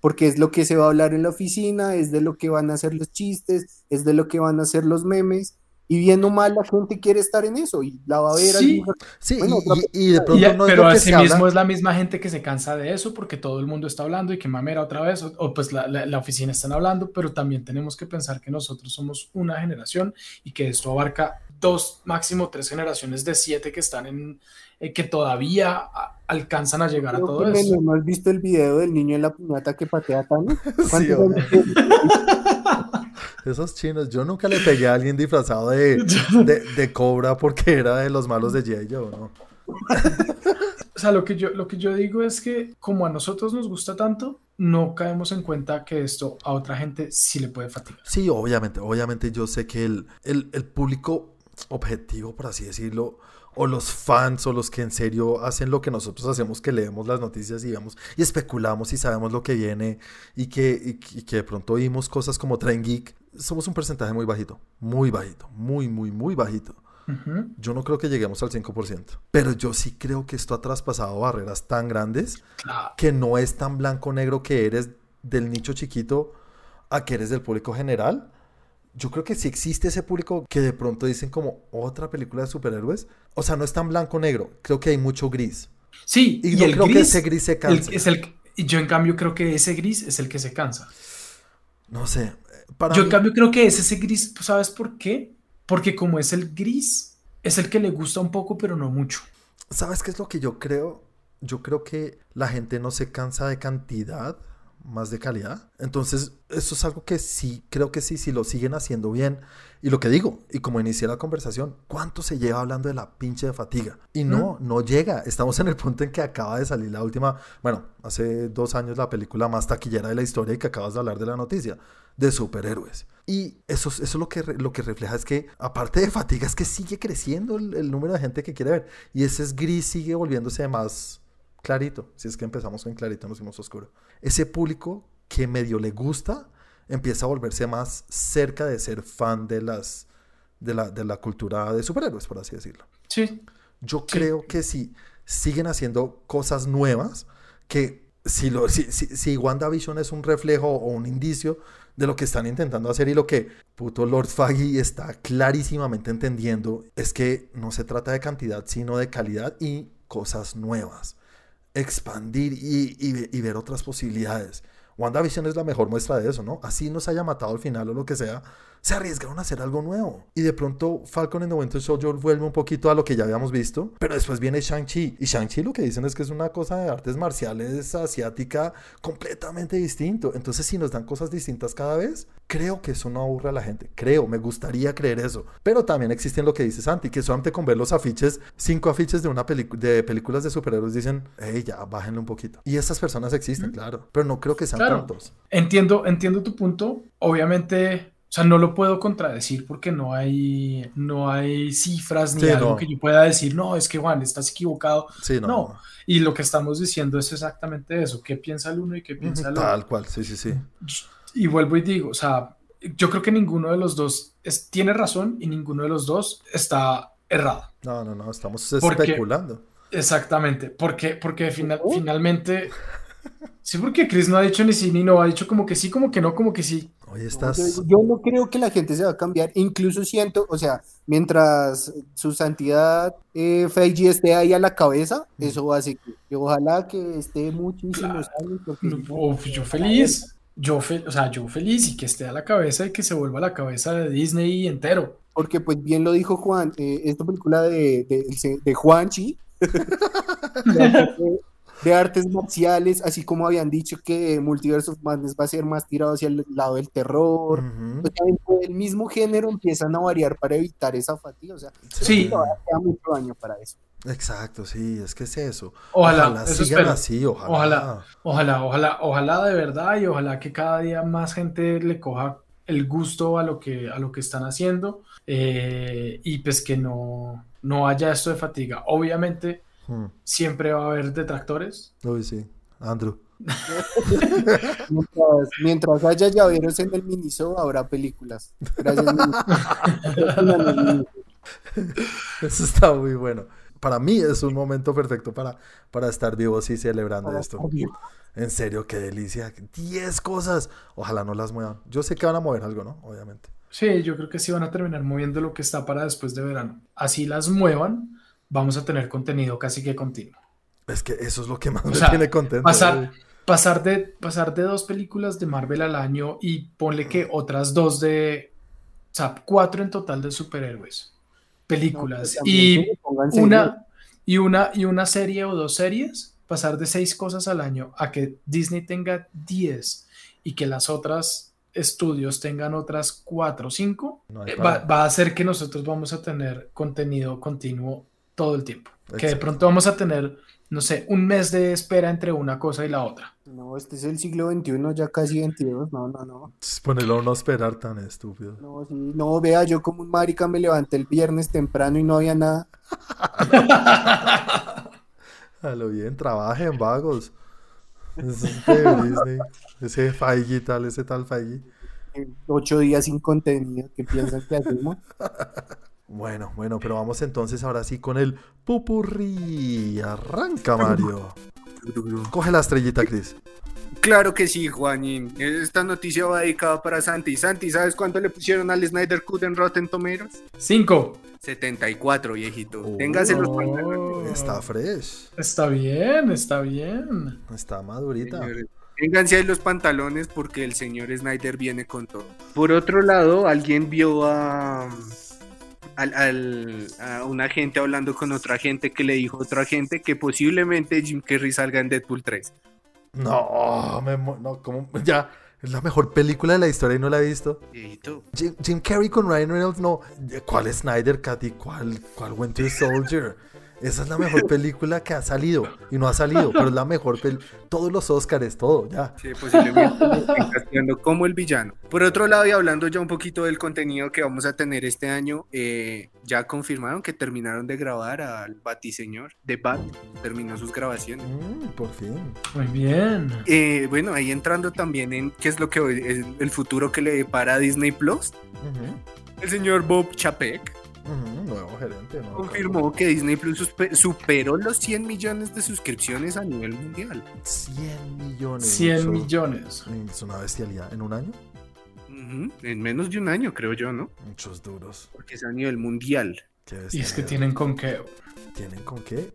Porque es lo que se va a hablar en la oficina, es de lo que van a hacer los chistes, es de lo que van a hacer los memes. Y bien o mal, la gente quiere estar en eso y la va a ver. Sí. ahí. Sí, Bueno, y- y, y de Y- pronto no es pero asimismo habla. es la misma gente que se cansa de eso porque todo el mundo está hablando y que mamera otra vez, o, o pues la, la- la oficina están hablando, pero también tenemos que pensar que nosotros somos una generación y que esto abarca dos, máximo tres generaciones de siete que están en, eh, que todavía a- alcanzan a llegar a Creo todo que eso. menos, ¿No has visto el video del niño en la piñata que patea a Thanos? Sí, Esos chinos, yo nunca le pegué a alguien disfrazado de, de, de cobra porque era de los malos de G.I. Joe, ¿no? O sea, lo que yo, lo que yo digo es que como a nosotros nos gusta tanto, no caemos en cuenta que esto a otra gente sí le puede fatigar. Sí, obviamente, obviamente yo sé que el, el, el público objetivo, por así decirlo, o los fans o los que en serio hacen lo que nosotros hacemos, que leemos las noticias y vemos y especulamos y sabemos lo que viene y que, y, que de pronto oímos cosas como Train Geek, somos un porcentaje muy bajito, muy bajito, muy, muy, muy bajito. Yo no creo que lleguemos al 5%, pero yo sí creo que esto ha traspasado barreras tan grandes que no es tan blanco-negro que eres del nicho chiquito a que eres del público general. Yo creo que si existe ese público que de pronto dicen como otra película de superhéroes, o sea, no es tan blanco-negro, creo que hay mucho gris. Sí, y, yo creo que ese gris se cansa. es el, yo en cambio creo que ese gris es el que se cansa. No sé. yo en cambio creo que es ese gris, ¿sabes por qué? Porque como es el gris, es el que le gusta un poco, pero no mucho. ¿Sabes qué es lo que yo creo? Yo creo que la gente no se cansa de cantidad, más de calidad. Entonces, eso es algo que sí, creo que sí, si lo siguen haciendo bien. Y lo que digo, y como inicié la conversación, ¿cuánto se lleva hablando de la pinche de fatiga? Y no, no llega. Estamos en el punto en que acaba de salir la última, bueno, hace dos años la película más taquillera de la historia y que acabas de hablar de la noticia, de superhéroes. Y eso, eso lo, que, lo que refleja es que, aparte de fatiga, es que sigue creciendo el, el número de gente que quiere ver. Y ese es gris sigue volviéndose más clarito. Si es que empezamos con clarito, nos fuimos oscuro. Ese público que medio le gusta empieza a volverse más cerca de ser fan de las de la, de la cultura de superhéroes, por así decirlo. Sí. Yo creo que si siguen haciendo cosas nuevas, que si, lo, si, si, si WandaVision es un reflejo o un indicio de lo que están intentando hacer y lo que puto Lord Faggy está clarísimamente entendiendo es que no se trata de cantidad, sino de calidad y cosas nuevas. Expandir y, ver otras posibilidades. WandaVision es la mejor muestra de eso, ¿no? Así nos haya matado al final o lo que sea, se arriesgaron a hacer algo nuevo. Y de pronto Falcon and the Winter Soldier vuelve un poquito a lo que ya habíamos visto, pero después viene Shang-Chi. Y Shang-Chi lo que dicen es que es una cosa de artes marciales asiática completamente distinto. Entonces, si nos dan cosas distintas cada vez, creo que eso no aburre a la gente. Creo, me gustaría creer eso. Pero también existen lo que dice Santi, que solamente con ver los afiches, cinco afiches de una de películas de superhéroes dicen, hey, ya, bájenle un poquito. Y esas personas existen, claro, pero no creo que sean tantos. Entiendo, entiendo tu punto. Obviamente o sea, no lo puedo contradecir porque no hay, no hay cifras ni algo que yo pueda decir, no, es que Juan, estás equivocado. Sí, no, no, Y lo que estamos diciendo es exactamente eso, qué piensa el uno y qué piensa el otro. Tal cual, sí, sí, sí. Y vuelvo y digo, o sea, yo creo que ninguno de los dos es, tiene razón y ninguno de los dos está errado. No, no, no, estamos especulando. Exactamente, porque, porque final, finalmente... Sí, porque Chris no ha dicho ni sí ni no, ha dicho como que sí, como que no, como que sí. Estás... Yo, no creo que la gente se va a cambiar, incluso siento, o sea, mientras su santidad eh, Feiji esté ahí a la cabeza, mm. eso va a seguir. ojalá que esté muchísimos años. yo feliz, yo, o sea, yo feliz y que esté a la cabeza y que se vuelva a la cabeza de Disney entero. Porque pues bien lo dijo Juan, eh, esta película de, de, de Juanchi, de artes marciales, así como habían dicho que Multiverse of Madness va a ser más tirado hacia el lado del terror. el mismo género empiezan a variar para evitar esa fatiga. O sea, sí. queda mucho daño para eso. Exacto, sí, es que es eso. Ojalá, sigan así, ojalá. ojalá. Ojalá, ojalá, ojalá de verdad y ojalá que cada día más gente le coja el gusto a lo que, a lo que están haciendo eh, y pues que no, no haya esto de fatiga. Obviamente Hmm. Siempre va a haber detractores. Uy, sí. Andrew. mientras, haya llaveros en el Miniso, habrá películas. Gracias. Eso está muy bueno. Para mí es un momento perfecto para, para estar vivos y celebrando esto. En serio, qué delicia. 10 cosas. Ojalá no las muevan. Yo sé que van a mover algo, ¿no? Obviamente. Sí, yo creo que sí van a terminar moviendo lo que está para después de verano. Así las muevan vamos a tener contenido casi que continuo. Es que eso es lo que más me tiene contento. Pasar, pasar, de, pasar de dos películas de Marvel al año y ponle que otras dos de, o sea, cuatro en total de superhéroes. Películas. Pues y, una, y, una, y una serie o dos series, pasar de seis cosas al año a que Disney tenga diez y que las otras estudios tengan otras cuatro o cinco, va, va, a hacer que nosotros vamos a tener contenido continuo todo el tiempo. Que de pronto vamos a tener no sé, un mes de espera entre una cosa y la otra. No, este es el siglo XXI, ya casi 22. No, no, no. Ponerlo a no esperar tan estúpido. No, sí, no, vea, yo como un marica me levanté el viernes temprano y no había nada. A lo bien, trabajen, vagos. Ese. Ese Feige tal, ese tal Feige. Ocho días sin contenido. ¿Qué piensan que hacemos? Bueno, bueno, pero vamos entonces ahora sí con el pupurrí. Arranca, Mario. Coge la estrellita, Chris. Claro que sí, Juanín. Esta noticia va dedicada para Santi. Santi, ¿sabes cuánto le pusieron al Snyder Cut en Rotten Tomatoes? Cinco. 74, viejito. Oh. Téngase los pantalones. Está fresh. Está bien, está bien. Está madurita. Señores, Ténganse ahí los pantalones porque el señor Snyder viene con todo. Por otro lado, alguien vio a, al- al- a una gente hablando con otra gente que le dijo a otra gente que posiblemente Jim Carrey salga en Deadpool 3. No, me no, como ya es la mejor película de la historia y no la he visto. Viejito. Jim, Jim Carrey con Ryan Reynolds, no. ¿Cuál Snyder Cat y cuál, cuál Winter Soldier? Esa es la mejor película que ha salido y no ha salido, pero es la mejor pel todos los Oscars, todo, ya. Sí, posiblemente como el villano. Por otro lado, y hablando ya un poquito del contenido que vamos a tener este año, eh, ya confirmaron que terminaron de grabar al Batiseñor de Bat, terminó sus grabaciones. Mm, por fin. Muy bien. Eh, bueno, ahí entrando también en qué es lo que hoy- es el futuro que le depara a Disney Plus, el señor Bob Chapek nuevo gerente, ¿no? confirmó que Disney Plus superó los 100 millones de suscripciones a nivel mundial. 100 millones. 100 eso- millones. Es una bestialidad. ¿En un año? En menos de un año, creo yo, ¿no? Muchos duros. Porque es a nivel mundial. Y es que tienen con qué. ¿Tienen con qué?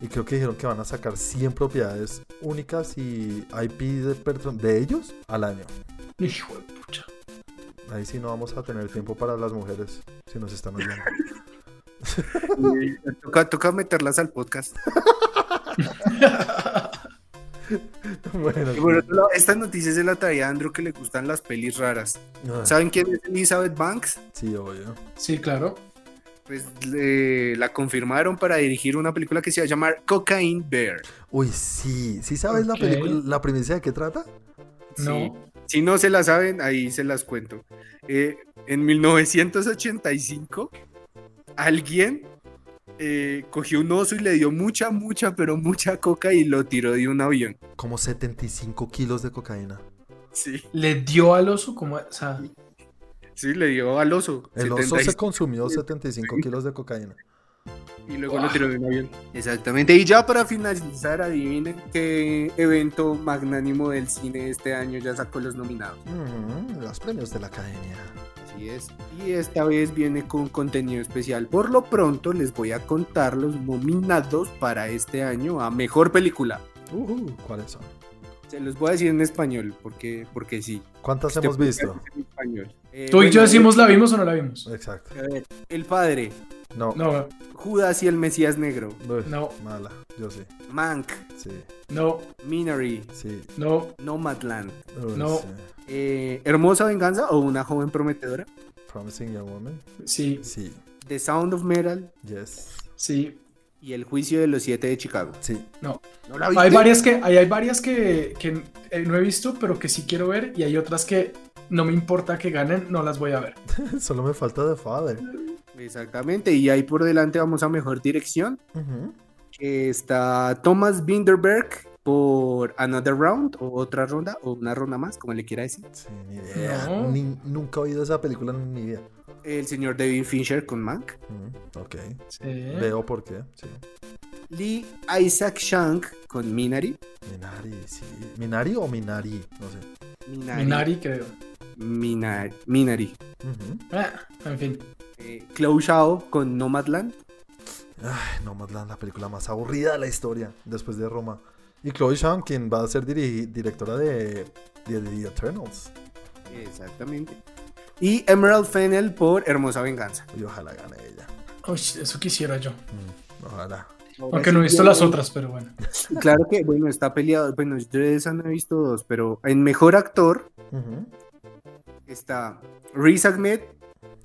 Y creo que dijeron que van a sacar 100 propiedades únicas y IP de, de ellos al año. Hijo de pucha. Ahí sí no vamos a tener tiempo para las mujeres, si nos están oyendo. Toca, toca meterlas al podcast. bueno, Y por otro lado, esta noticia se la traía a Andrew que le gustan las pelis raras. ah, ¿Saben quién es Elizabeth Banks? sí, obvio. Sí, claro. Pues le- la confirmaron para dirigir una película que se va a llamar Cocaine Bear. Uy, sí. ¿Sí sabes la película, la primicia de qué trata? No. Sí. Si no se la saben, ahí se las cuento. Eh, en 1985, alguien eh, cogió un oso y le dio mucha, mucha, pero mucha coca y lo tiró de un avión. Como 75 kilos de cocaína. Sí, Le dio al oso como. O sea, sí, le dio al oso. El oso se 75, consumió 75 kilos de cocaína. Y luego lo tiró de un avión. Exactamente. Y ya para finalizar, adivinen qué evento magnánimo del cine este año ya sacó los nominados. Ujú, los premios de la academia. Así es. Y esta vez viene con contenido especial. Por lo pronto les voy a contar los nominados para este año a mejor película. Ujú, ¿Cuáles son? Se los voy a decir en español porque, porque sí. ¿Cuántas Este hemos visto? en español. Eh, tú y yo decimos, ¿la vimos o no la vimos? Exacto. a ver, El Padre, No. No, Judas y el Mesías Negro, No. Mala. Yo sí. Mank, Sí. no, Minari, Sí. no. Nomadland, Uy, No. sí. eh, Hermosa Venganza o Una Joven Prometedora, Promising Young Woman. Sí, Sí. The Sound of Metal Yes. sí. y El Juicio de los Siete de Chicago. Sí. No. ¿No la Hay varias que, hay, hay varias que, que, eh, no he visto, pero que sí quiero ver. Y hay otras que no me importa que ganen, no las voy a ver. Solo me falta The Father. Exactamente, y ahí por delante vamos a Mejor Dirección. Que está Thomas Binderberg por Another Round o otra ronda o una ronda más, como le quiera decir. Sí, ni idea. No. Ni- nunca he oído esa película en mi vida. El señor David Fincher con Mank. Ujú, Ok. Sí. Veo por qué. Sí. Lee Isaac Shank con Minari. Minari, sí. ¿Minari o Minari? No sé. Minari. Minari, creo. Minari. Ah, en fin. Eh, Chloe Zhao con Nomadland. Ay, Nomadland, la película más aburrida de la historia, después de Roma. Y Chloe Zhao, quien va a ser diri- directora de, de The Eternals. Exactamente. Y Emerald Fennel por Hermosa Venganza. Y ojalá gane ella. Uy, eso quisiera yo. Mm, ojalá. Aunque no he visto las otras, pero bueno. Claro que, bueno, está peleado. Bueno, yo de esa no he visto dos, pero en mejor actor está Riz Ahmed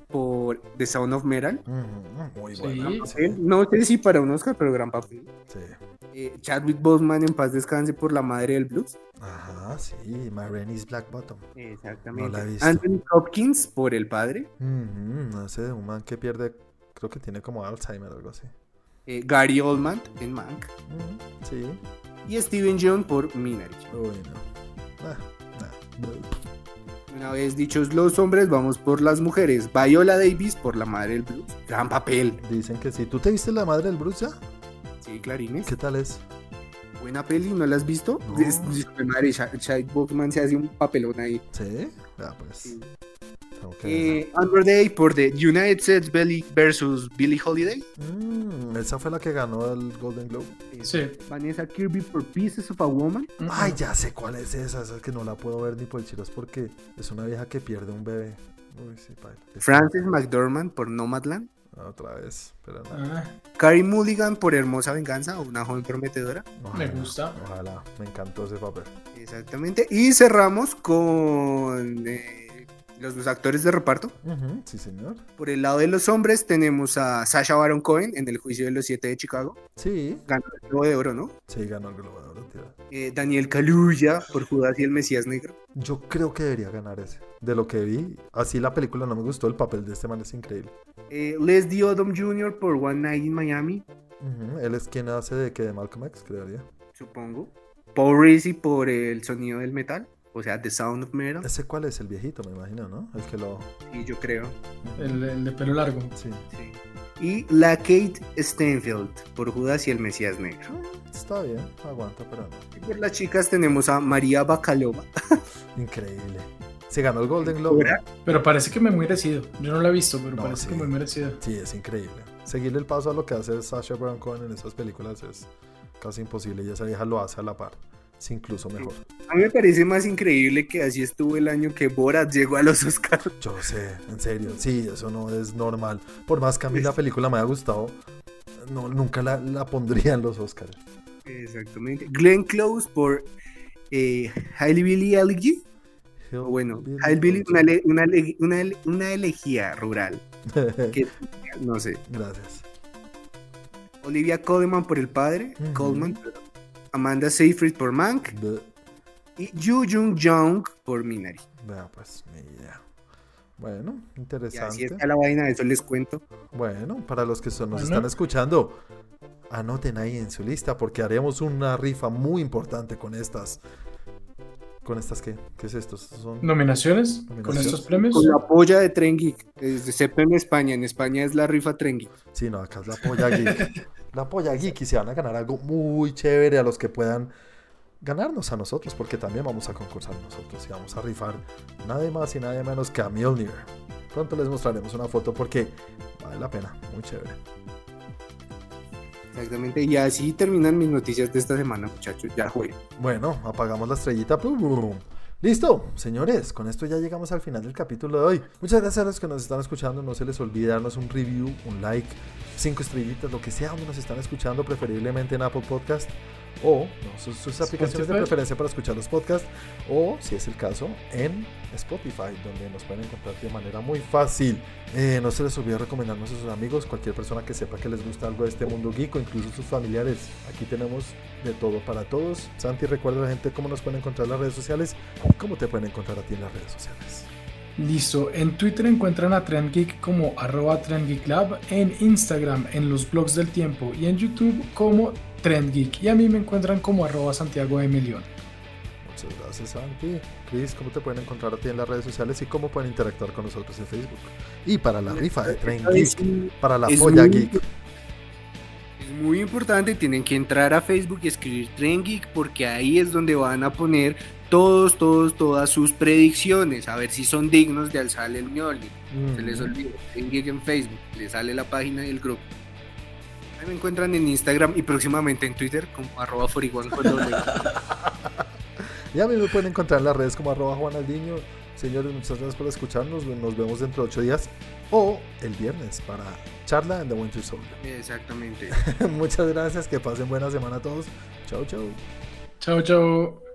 por The Sound of Metal. ujú, Muy Sí. buena. Él, No sé si para un Oscar, pero gran papel. Sí. Eh, Chadwick Boseman en paz descanse por la madre del blues. Ajá, sí, My Rennie's Black Bottom. Exactamente. No la he visto. Anthony Hopkins por el padre. No sé, un man que pierde, creo que tiene como Alzheimer o algo así. Eh, Gary Oldman en Mank. Sí, Y Steven Yeun por Minari. uy, no. Ah, nah. Una vez dichos los hombres, vamos por las mujeres. Viola Davis por la madre del blues. Gran papel. Dicen que sí. ¿Tú te viste la madre del Bruce ya? Sí, clarines. ¿Qué tal es? Buena peli, ¿no la has visto? No. Es- madre, Cha- Chadwick Boseman se hace un papelón ahí. ¿Sí? Ya, pues. Sí. Verla. Eh, Day por The United States Belly versus Billie Holiday. Mm, esa fue la que ganó el Golden Globe. Sí. Vanessa Kirby por Pieces of a Woman. Mm, Ay, ya sé cuál es esa. Esa es que no la puedo ver ni por chiros porque es una vieja que pierde un bebé. Uy, sí. Frances McDormand por Nomadland. Otra vez. Pero no. Ah, Carrie Mulligan por Hermosa Venganza o Una joven prometedora. Me gusta. Ojalá. Me encantó ese papel. Exactamente. Y cerramos con eh, los dos actores de reparto. Sí, señor. Por el lado de los hombres tenemos a Sasha Baron Cohen en El juicio de los siete de Chicago. Sí. Ganó el Globo de Oro, ¿no? Sí, ganó el Globo de Oro, tío. Eh, Daniel Kaluuya por Judas y el Mesías Negro. Yo creo que debería ganar ese. De lo que vi, así la película no me gustó. El papel de este man es increíble. Eh, Leslie Odom Jr. por One Night in Miami, Él es quien hace de que de Malcolm X, creería. supongo. Paul Racy por El sonido del metal, o sea, The Sound of Metal. Ese cuál es el viejito, me imagino, ¿no? El que lo. Sí, yo creo. el, el de pelo largo. Sí. Sí. Y la Kate Stanfield por Judas y el Mesías Negro. Está bien, aguanta, pero no. Y por las chicas tenemos a María Bacalova. Increíble. Se ganó el Golden Globe. Pero parece que me muy merecido. Yo no la he visto, pero No, parece sí. que muy merecido. Sí, es increíble. Seguirle el paso a lo que hace Sasha Baron Cohen en esas películas es casi imposible y esa vieja lo hace a la par. Es incluso mejor. A mí me parece más increíble que así estuvo el año que Borat llegó a los Oscars. Yo sé, en serio. Sí, eso no es normal. Por más que a mí la película me haya gustado, no, nunca la, la pondría en los Oscars. Exactamente. Glenn Close por eh, Hailey Billy Elegy. Bueno, Hailey Billy, una, una, una, ele- una elegía rural. Que, no sé. Gracias. Olivia Colman por el padre. Ujú. Coleman. perdón. Amanda Seyfried por Mank. Y Yu Jung Jung por Minari. Vea, pues, ni idea. Bueno, Y así interesante. está la vaina, eso les cuento. Bueno, para los que son- nos Bueno. están escuchando, anoten ahí en su lista porque haremos una rifa muy importante con estas. ¿Con estas qué? ¿Qué es esto? Son... ¿Nominaciones? ¿Con estos premios? Con la polla de Tren Geek. Es de CP en España. En España es la rifa Tren Geek. Sí, no, acá es la polla geek. la polla geek y se van a ganar algo muy chévere a los que puedan ganarnos a nosotros porque también vamos a concursar nosotros y vamos a rifar nadie más y nadie menos que a Mjolnir. Pronto les mostraremos una foto porque vale la pena, muy chévere. Exactamente. Y así terminan mis noticias de esta semana, muchachos. Ya fue. Bueno, apagamos la estrellita. Plum. Listo, señores, con esto ya llegamos al final del capítulo de hoy. Muchas gracias a los que nos están escuchando. No se les olvide darnos un review, un like, cinco estrellitas, lo que sea donde nos están escuchando, preferiblemente en Apple Podcast o no, sus, sus aplicaciones de preferencia para escuchar los podcasts o, si es el caso, en Spotify, donde nos pueden encontrar de manera muy fácil. Eh, no se les olvide recomendarnos a sus amigos, cualquier persona que sepa que les gusta algo de este mundo geek o incluso sus familiares. Aquí tenemos de todo para todos. Santi, recuerda a la gente cómo nos pueden encontrar en las redes sociales y cómo te pueden encontrar a ti en las redes sociales. Listo. En Twitter encuentran a TrendGeek como arroba TrendGeekLab, en Instagram, en los blogs del tiempo y en YouTube como TrendGeek. Y a mí me encuentran como arroba Santiago de León. Muchas gracias, Santi. Chris, ¿cómo te pueden encontrar a ti en las redes sociales y cómo pueden interactuar con nosotros en Facebook? Y para la rifa de Tren Es, Geek, para la polla muy- geek. Muy importante. Tienen que entrar a Facebook y escribir Tren Geek porque ahí es donde van a poner todos, todos, todas sus predicciones. A ver si son dignos de alzarle el Mjolnir. Se les olvida. Tren Geek en Facebook. Les sale la página y el grupo. Ahí me encuentran en Instagram y próximamente en Twitter como arroba foriguan. Y a mí me pueden encontrar en las redes como arroba Juan Aldiño. Señores, muchas gracias por escucharnos. Nos vemos dentro de ocho días o el viernes para charla en The Winter Soldier. Exactamente. muchas gracias, que pasen buena semana a todos. Chau, chau. Chao, chao.